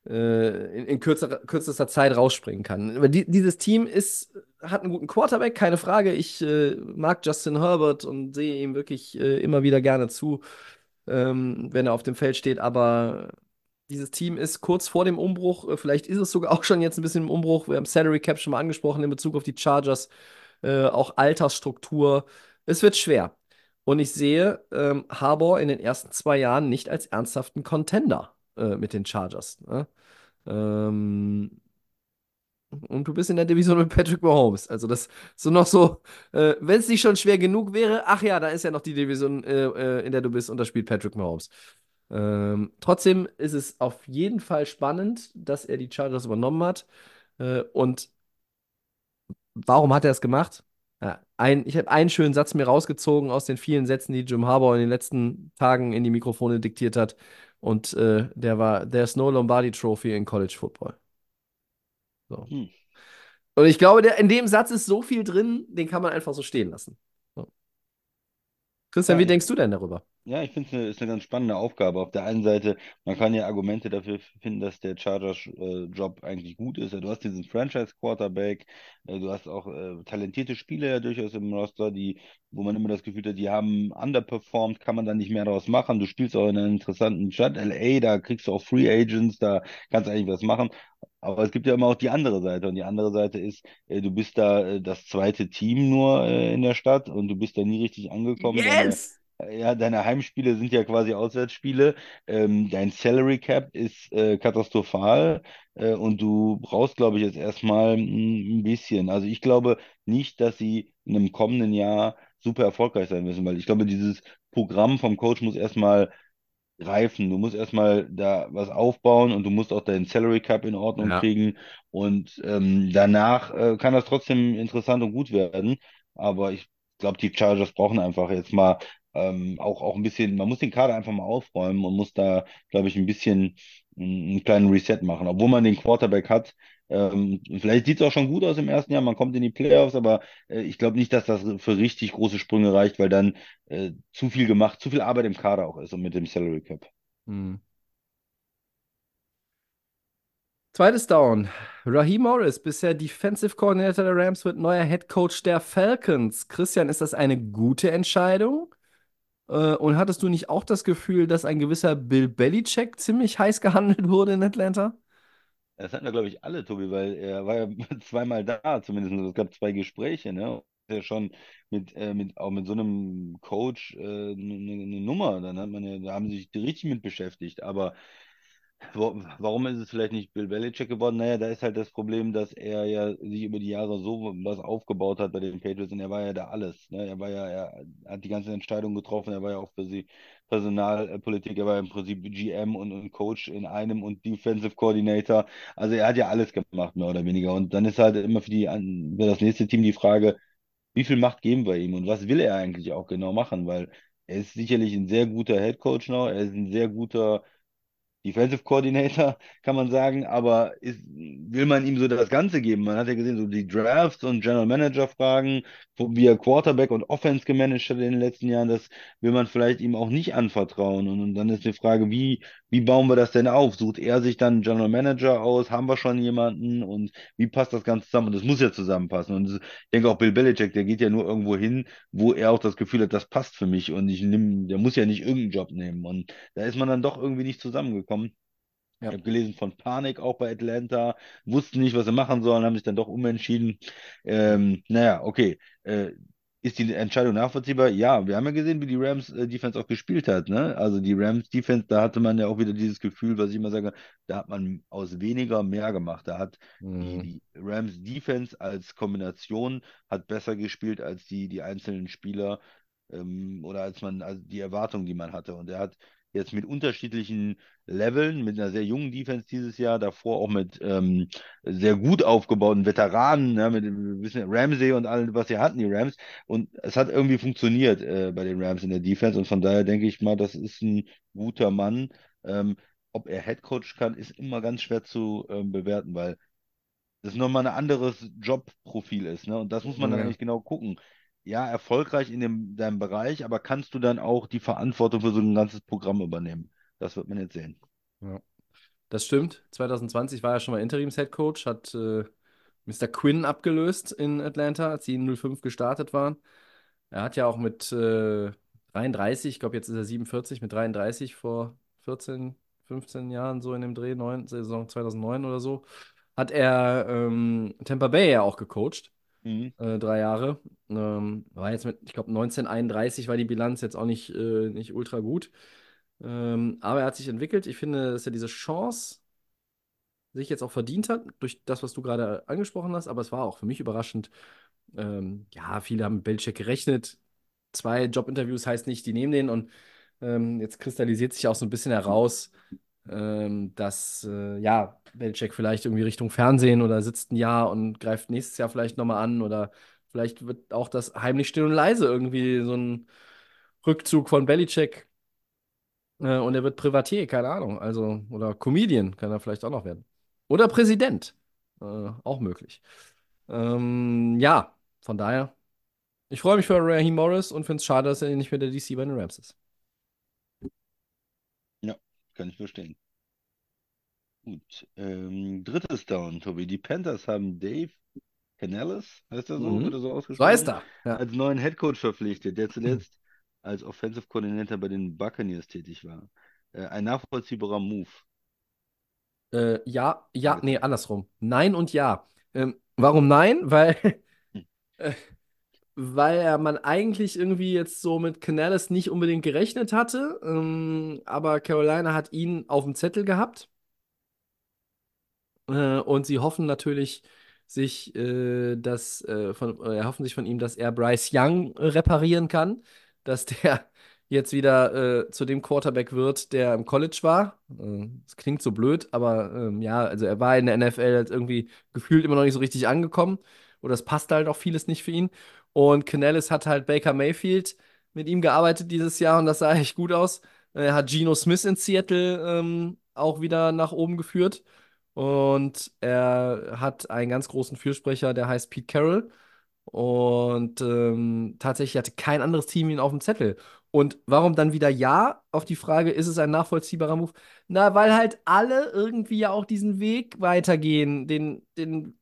äh, in, in kürzer, kürzester Zeit rausspringen kann. Aber die, dieses Team ist, hat einen guten Quarterback, keine Frage. Ich äh, mag Justin Herbert und sehe ihm wirklich äh, immer wieder gerne zu, ähm, wenn er auf dem Feld steht. Aber dieses Team ist kurz vor dem Umbruch. Äh, Vielleicht ist es sogar auch schon jetzt ein bisschen im Umbruch. Wir haben Salary Cap schon mal angesprochen in Bezug auf die Chargers. Äh, auch Altersstruktur. Es wird schwer. Und ich sehe ähm, Harbour in den ersten zwei Jahren nicht als ernsthaften Contender äh, mit den Chargers. Ne? Ähm, und du bist in der Division mit Patrick Mahomes. Also das so noch so, äh, wenn es nicht schon schwer genug wäre, ach ja, da ist ja noch die Division, äh, äh, in der du bist und da spielt Patrick Mahomes. Ähm, trotzdem ist es auf jeden Fall spannend, dass er die Chargers übernommen hat. Äh, und warum hat er es gemacht? Ja, ein, ich habe einen schönen Satz mir rausgezogen aus den vielen Sätzen, die Jim Harbaugh in den letzten Tagen in die Mikrofone diktiert hat. Und äh, der war, There's no Lombardi Trophy in College Football. So. Hm. Und ich glaube, der, in dem Satz ist so viel drin, den kann man einfach so stehen lassen. So. Christian, Ja, wie denkst du denn darüber? Ja, ich finde es eine, ist eine ganz spannende Aufgabe. Auf der einen Seite, man kann ja Argumente dafür finden, dass der Chargers-Job eigentlich gut ist. Du hast diesen Franchise-Quarterback, äh, du hast auch äh, talentierte Spieler ja durchaus im Roster, die, wo man immer das Gefühl hat, die haben underperformed, kann man da nicht mehr daraus machen. Du spielst auch in einer interessanten Stadt, LA, da kriegst du auch Free Agents, da kannst du eigentlich was machen. Aber es gibt ja immer auch die andere Seite. Und die andere Seite ist, äh, du bist da äh, das zweite Team nur äh, in der Stadt und du bist da nie richtig angekommen. Deine, Yes! Ja, deine Heimspiele sind ja quasi Auswärtsspiele. Ähm, dein Salary Cap ist äh, katastrophal äh, und du brauchst, glaube ich, jetzt erstmal ein, bisschen. Also ich glaube nicht, dass sie in einem kommenden Jahr super erfolgreich sein müssen, weil ich glaube, dieses Programm vom Coach muss erstmal reifen. Du musst erstmal da was aufbauen und du musst auch deinen Salary Cap in Ordnung Ja. kriegen. Und ähm, danach äh, kann das trotzdem interessant und gut werden. Aber ich glaube, die Chargers brauchen einfach jetzt mal ähm, auch, auch ein bisschen, man muss den Kader einfach mal aufräumen und muss da, glaube ich, ein bisschen mm, einen kleinen Reset machen. Obwohl man den Quarterback hat. Ähm, vielleicht sieht es auch schon gut aus im ersten Jahr, man kommt in die Playoffs, aber äh, ich glaube nicht, dass das für richtig große Sprünge reicht, weil dann äh, zu viel gemacht, zu viel Arbeit im Kader auch ist und mit dem Salary Cap. Hm. Zweites Down. Raheem Morris, bisher Defensive Coordinator der Rams, wird neuer Head Coach der Falcons. Christian, ist das eine gute Entscheidung? Äh, und hattest du nicht auch das Gefühl, dass ein gewisser Bill Belichick ziemlich heiß gehandelt wurde in Atlanta? Das hatten wir, glaube ich, alle, Tobi, weil er war ja zweimal da, zumindest. Also Es gab zwei Gespräche, ne? Ja schon mit, äh, mit, auch mit so einem Coach äh, eine, eine Nummer. Dann hat man ja, da haben sie sich richtig mit beschäftigt. Aber Warum ist es vielleicht nicht Bill Belichick geworden? Naja, da ist halt das Problem, dass er ja sich über die Jahre so was aufgebaut hat bei den Patriots und er war ja da alles. Ne? Er war ja, er hat die ganzen Entscheidungen getroffen, er war ja auch für sie Personalpolitik, er war im Prinzip GM und, und Coach in einem und Defensive Coordinator. Also er hat ja alles gemacht, mehr oder weniger. Und dann ist halt immer für die, für das nächste Team die Frage, wie viel Macht geben wir ihm und was will er eigentlich auch genau machen? Weil er ist sicherlich ein sehr guter Head Coach noch, er ist ein sehr guter Defensive Coordinator, kann man sagen, aber ist, will man ihm so das Ganze geben? Man hat ja gesehen, so die Drafts und General Manager Fragen, wie er Quarterback und Offense gemanagt hat in den letzten Jahren, das will man vielleicht ihm auch nicht anvertrauen. Und, und dann ist die Frage, wie, wie bauen wir das denn auf? Sucht er sich dann einen General Manager aus? Haben wir schon jemanden? Und wie passt das Ganze zusammen? Und das muss ja zusammenpassen. Und ich denke auch Bill Belichick, der geht ja nur irgendwo hin, wo er auch das Gefühl hat, das passt für mich und ich nimm, der muss ja nicht irgendeinen Job nehmen. Und da ist man dann doch irgendwie nicht zusammengekommen. Ja. Ich habe gelesen von Panik auch bei Atlanta, wussten nicht, was sie machen sollen, haben sich dann doch umentschieden. Ähm, naja, okay. Äh, ist die Entscheidung nachvollziehbar? Ja, wir haben ja gesehen, wie die Rams äh, Defense auch gespielt hat. Ne? Also die Rams Defense, da hatte man ja auch wieder dieses Gefühl, was ich immer sage, da hat man aus weniger mehr gemacht. Da hat die, Mhm. die Rams Defense als Kombination hat besser gespielt als die, die einzelnen Spieler ähm, oder als man, also die Erwartungen, die man hatte. Und er hat jetzt mit unterschiedlichen Leveln, mit einer sehr jungen Defense dieses Jahr, davor auch mit ähm, sehr gut aufgebauten Veteranen, ja, mit ein bisschen Ramsey und allem, was sie hatten, die Rams. Und es hat irgendwie funktioniert äh, bei den Rams in der Defense. Und von daher denke ich mal, das ist ein guter Mann. Ähm, ob er Head Coach kann, ist immer ganz schwer zu ähm, bewerten, weil das nochmal ein anderes Jobprofil ist, ne? Und das muss man dann Ja. eigentlich genau gucken. Ja, erfolgreich in dem, deinem Bereich, aber kannst du dann auch die Verantwortung für so ein ganzes Programm übernehmen? Das wird man jetzt sehen. Ja. Das stimmt. 2020 war er schon mal Interims-Headcoach, hat äh, Mr. Quinn abgelöst in Atlanta, als sie in 05 gestartet waren. Er hat ja auch mit äh, 33, ich glaube, jetzt ist er 47, mit 33 vor 14, 15 Jahren, so in dem Dreh, 9, Saison 2009 oder so, hat er ähm, Tampa Bay ja auch gecoacht, Mhm. äh, drei Jahre. Ähm, war jetzt mit, ich glaube, 1931 war die Bilanz jetzt auch nicht, äh, nicht ultra gut. Ähm, aber er hat sich entwickelt. Ich finde, dass er diese Chance sich jetzt auch verdient hat, durch das, was du gerade angesprochen hast. Aber es war auch für mich überraschend. Ähm, ja, viele haben mit Belichick gerechnet. Zwei Jobinterviews heißt nicht, die nehmen den. Und ähm, jetzt kristallisiert sich auch so ein bisschen heraus, ähm, dass äh, ja, Belichick vielleicht irgendwie Richtung Fernsehen oder sitzt ein Jahr und greift nächstes Jahr vielleicht nochmal an. Oder vielleicht wird auch das heimlich still und leise irgendwie so ein Rückzug von Belichick. Äh, und er wird Privatier, keine Ahnung. Also, oder Comedian kann er vielleicht auch noch werden. Oder Präsident. Äh, auch möglich. Ähm, ja, von daher. Ich freue mich für Raheem Morris und finde es schade, dass er nicht mehr der DC bei den Rams ist. Kann ich verstehen. Gut. Ähm, drittes Down, Tobi. Die Panthers haben Dave Canales, heißt er so, Mhm. wird er so So ausgesprochen, heißt er. Ja. als neuen Headcoach verpflichtet, der zuletzt als Offensive Coordinator bei den Buccaneers tätig war. Äh, ein nachvollziehbarer Move. Äh, ja, ja, nee, andersrum. Nein und ja. Ähm, warum nein? Weil, äh, weil man eigentlich irgendwie jetzt so mit Canales nicht unbedingt gerechnet hatte. Ähm, aber Carolina hat ihn auf dem Zettel gehabt. Äh, und sie hoffen natürlich, sich äh, das, äh, von, äh, erhoffen sich von ihm, dass er Bryce Young reparieren kann, dass der jetzt wieder äh, zu dem Quarterback wird, der im College war. Äh, Das klingt so blöd, aber ähm, ja, also er war in der NFL halt irgendwie gefühlt immer noch nicht so richtig angekommen. Oder es passt halt auch vieles nicht für ihn. Und Canellis hat halt Baker Mayfield mit ihm gearbeitet dieses Jahr und das sah echt gut aus. Er hat Geno Smith in Seattle ähm, auch wieder nach oben geführt. Und er hat einen ganz großen Fürsprecher, der heißt Pete Carroll. Und ähm, tatsächlich hatte kein anderes Team ihn auf dem Zettel. Und warum dann wieder ja auf die Frage, ist es ein nachvollziehbarer Move? Na, weil halt alle irgendwie ja auch diesen Weg weitergehen, den, den,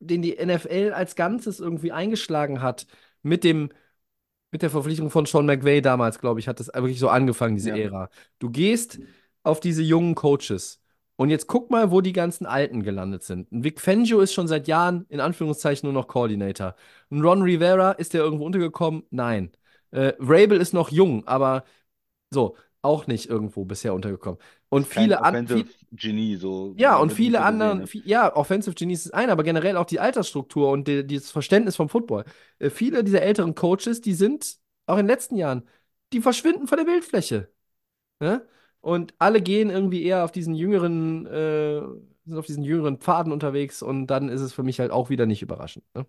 den die NFL als Ganzes irgendwie eingeschlagen hat. Mit dem, mit der Verpflichtung von Sean McVay damals, glaube ich, hat das wirklich so angefangen, diese Ja. Ära. Du gehst auf diese jungen Coaches. Und jetzt guck mal, wo die ganzen Alten gelandet sind. Ein Vic Fangio ist schon seit Jahren in Anführungszeichen nur noch Coordinator. Ein Ron Rivera, ist der irgendwo untergekommen? Nein. Äh, Vrabel ist noch jung, aber so, auch nicht irgendwo bisher untergekommen. Und viele an, Offensive Genie, so. ja, und viele anderen, ja, Offensive Genies ist ein, aber generell auch die Altersstruktur und die, dieses Verständnis vom Football. Äh, viele dieser älteren Coaches, die sind auch in den letzten Jahren, die verschwinden von der Bildfläche. Ne? Und alle gehen irgendwie eher auf diesen jüngeren, äh, sind auf diesen jüngeren Pfaden unterwegs und dann ist es für mich halt auch wieder nicht überraschend. Ne?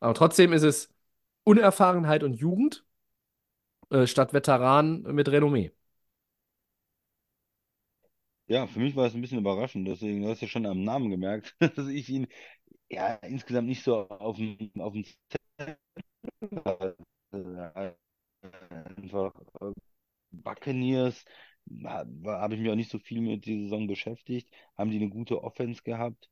Aber trotzdem ist es Unerfahrenheit und Jugend äh, statt Veteran mit Renommee. Ja, für mich war es ein bisschen überraschend, deswegen du hast ja schon am Namen gemerkt, dass ich ihn ja insgesamt nicht so auf dem, auf dem. Einfach äh, Buccaneers, habe ich mich auch nicht so viel mit dieser Saison beschäftigt. Haben die eine gute Offense gehabt?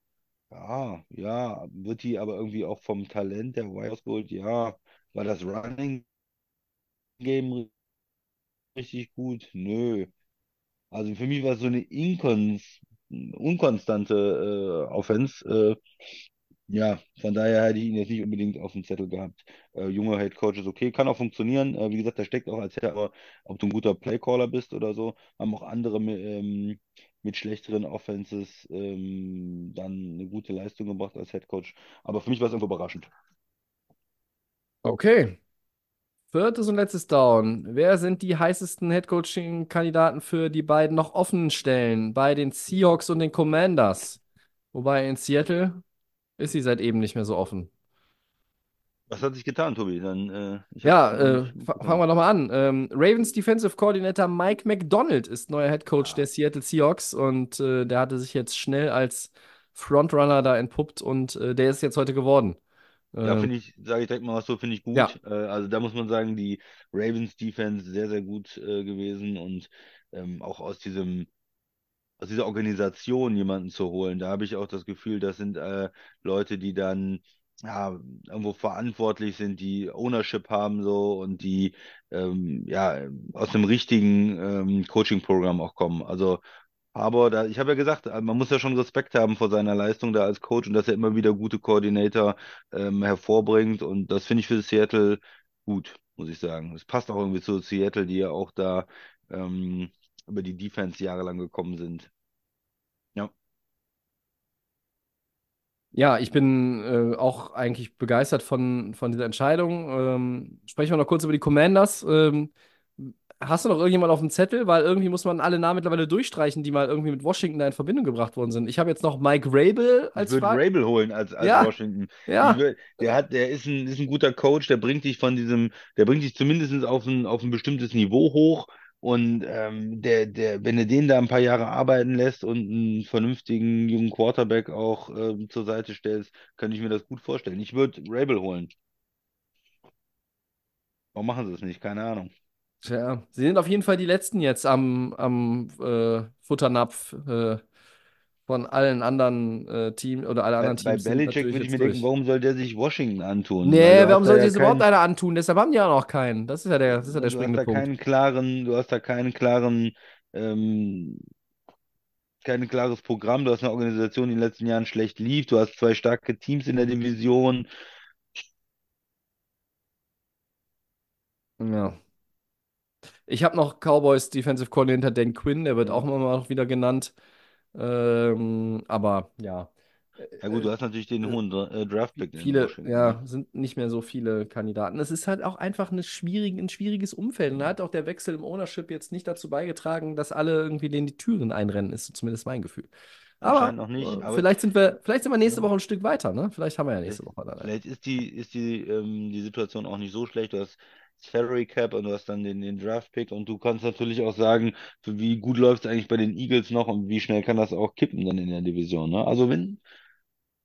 Ja, ja, wird die aber irgendwie auch vom Talent der Warriors geholt? Ja, war das Running Game richtig gut? Nö. Also für mich war es so eine Inkons unkonstante äh, Offense. Äh, ja, von daher hätte ich ihn jetzt nicht unbedingt auf dem Zettel gehabt. Äh, junger Head Coach ist okay, kann auch funktionieren. Äh, wie gesagt, da steckt auch als Head, aber ob du ein guter Playcaller bist oder so, haben auch andere ähm, mit schlechteren Offenses ähm, dann eine gute Leistung gebracht als Head Coach. Aber für mich war es irgendwo überraschend. Okay. Viertes und letztes Down. Wer sind die heißesten Headcoaching-Kandidaten für die beiden noch offenen Stellen bei den Seahawks und den Commanders? Wobei in Seattle ist sie seit eben nicht mehr so offen. Was hat sich getan, Tobi? Dann, äh, Ja, äh, fangen wir doch mal an. Ähm, Ravens Defensive Coordinator Mike McDonald ist neuer Head Coach der Seattle Seahawks und äh, der hatte sich jetzt schnell als Frontrunner da entpuppt und äh, der ist jetzt heute geworden. Ja, Ähm, finde ich, sage ich direkt mal was so, finde ich gut. ja. Äh, also da muss man sagen, die Ravens Defense sehr, sehr gut äh, gewesen und ähm, auch aus diesem, aus dieser Organisation jemanden zu holen. Da habe ich auch das Gefühl, das sind äh, Leute, die dann ja, irgendwo verantwortlich sind, die Ownership haben so und die ähm, ja aus einem richtigen ähm, Coaching-Programm auch kommen. Also aber da, ich habe ja gesagt, äh, man muss ja schon Respekt haben vor seiner Leistung da als Coach und dass er immer wieder gute Koordinator ähm, hervorbringt. Und das finde ich für Seattle gut, muss ich sagen. Es passt auch irgendwie zu Seattle, die ja auch da ähm, über die Defense jahrelang gekommen sind. Ja. Ja, ich bin äh, auch eigentlich begeistert von, von dieser Entscheidung. Ähm, sprechen wir noch kurz über die Commanders. Ähm, hast du noch irgendjemand auf dem Zettel? Weil irgendwie muss man alle Namen mittlerweile durchstreichen, die mal irgendwie mit Washington da in Verbindung gebracht worden sind. Ich habe jetzt noch Mike Rabel Ich als würde Frage. Rabel holen als, als Ja, Washington. Ich ja. würd, der hat, der ist ein, ist ein guter Coach, der bringt dich von diesem, der bringt dich zumindest auf ein, auf ein bestimmtes Niveau hoch. Und ähm, der, der, wenn du den da ein paar Jahre arbeiten lässt und einen vernünftigen jungen Quarterback auch ähm, zur Seite stellst, kann ich mir das gut vorstellen. Ich würde Rabel holen. Warum machen sie das nicht? Keine Ahnung. Tja, sie sind auf jeden Fall die Letzten jetzt am, am äh, Futternapf äh, von allen anderen äh, Teams oder alle Bei, anderen bei Teams sind Belichick würde ich mir denken, warum soll der sich Washington antun? Nee, warum hast ja sich das überhaupt einer antun? Deshalb haben die ja noch keinen. Das ist ja der, das ist ja der du hast springende da Punkt. keinen klaren, du hast da keinen klaren, ähm, kein klares Programm. Du hast eine Organisation, die in den letzten Jahren schlecht lief. Du hast zwei starke Teams in der Division. Ja. Ich habe noch Cowboys Defensive Coordinator Dan Quinn, der wird auch Ja. immer mal noch wieder genannt. Ähm, aber ja, Ja gut, du hast natürlich den hohen Dra- äh, Draft-Pick Viele, ja, ne? sind nicht mehr so viele Kandidaten. Es ist halt auch einfach eine schwierige, ein schwieriges Umfeld. Und da hat auch der Wechsel im Ownership jetzt nicht dazu beigetragen, dass alle irgendwie denen die Türen einrennen, ist zumindest mein Gefühl. Aber, noch nicht, äh, aber- vielleicht sind wir, vielleicht sind wir nächste. Woche ein Stück weiter, ne? Vielleicht haben wir ja nächste Woche dann. Vielleicht ist die, ist die, ähm, die Situation auch nicht so schlecht. Du hast Salary Cap und du hast dann den, den Draft Pick und du kannst natürlich auch sagen, wie gut läuft es eigentlich bei den Eagles noch und wie schnell kann das auch kippen dann in der Division. Ne? Also wenn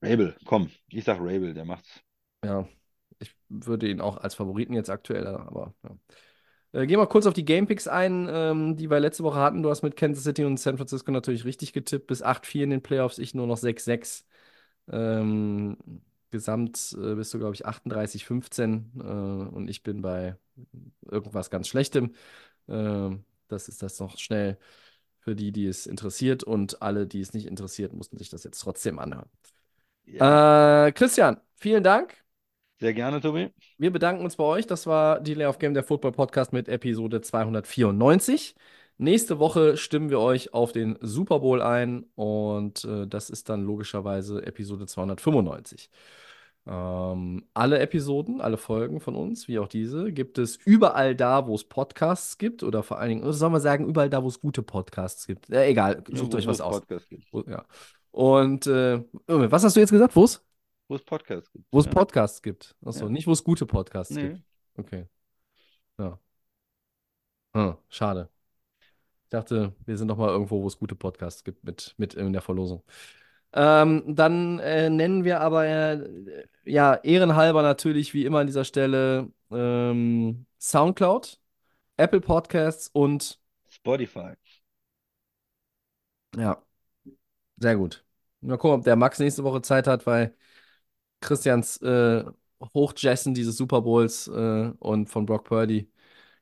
Rabel, komm, ich sag Rabel, der macht's. Ja, ich würde ihn auch als Favoriten jetzt aktuell, aber ja. Äh, gehen wir kurz auf die Gamepicks ein, ähm, die wir letzte Woche hatten. Du hast mit Kansas City und San Francisco natürlich richtig getippt. Bis 8-4 in den Playoffs, ich nur noch 6-6. Ähm, gesamt äh, bist du, glaube ich, 38-15 äh, und ich bin bei irgendwas ganz Schlechtem. Ähm, das ist das noch schnell für die, die es interessiert und alle, die es nicht interessiert, mussten sich das jetzt trotzdem anhören. Ja, Äh, Christian, vielen Dank. sehr gerne, Tobi. Wir bedanken uns bei euch. Das war die Layoff Game, der Football Podcast mit Episode 294. Nächste Woche stimmen wir euch auf den Super Bowl ein und äh, das ist dann logischerweise Episode 295. Ähm, alle Episoden, alle Folgen von uns, wie auch diese, gibt es überall da, wo es Podcasts gibt oder vor allen Dingen, oder soll man sagen, überall da, wo es gute Podcasts gibt. Äh, egal, sucht Wo- euch was aus. Ja. Und äh, was hast du jetzt gesagt? Wo es? Wo es Podcast gibt. Wo es ja. Podcasts gibt. Achso, Ja. nicht wo es gute Podcasts Nee. gibt. Okay. Ja. Hm, schade. Ich dachte, wir sind doch mal irgendwo, wo es gute Podcasts gibt mit, mit in der Verlosung. Ähm, dann äh, nennen wir aber äh, ja ehrenhalber natürlich wie immer an dieser Stelle ähm, SoundCloud, Apple Podcasts und Spotify. ja, sehr gut. Mal gucken, ob der Max nächste Woche Zeit hat, weil Christians äh, Hochjessen dieses Super Bowls äh, und von Brock Purdy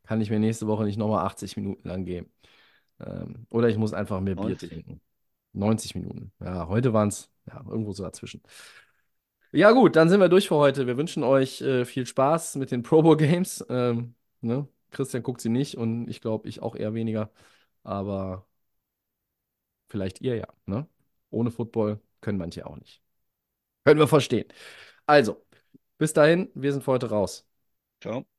kann ich mir nächste Woche nicht nochmal 80 Minuten lang geben. Ähm, oder ich muss einfach mehr Bier 90. trinken. 90 Minuten. Ja, heute waren es ja, irgendwo so dazwischen. Ja, gut, dann sind wir durch für heute. Wir wünschen euch äh, viel Spaß mit den Pro Bowl Games. Ähm, ne? Christian guckt sie nicht und ich glaube, ich auch eher weniger. Aber vielleicht ihr ja. Ne? Ohne Football können manche auch nicht. Können wir verstehen. Also, bis dahin, wir sind für heute raus. Ciao.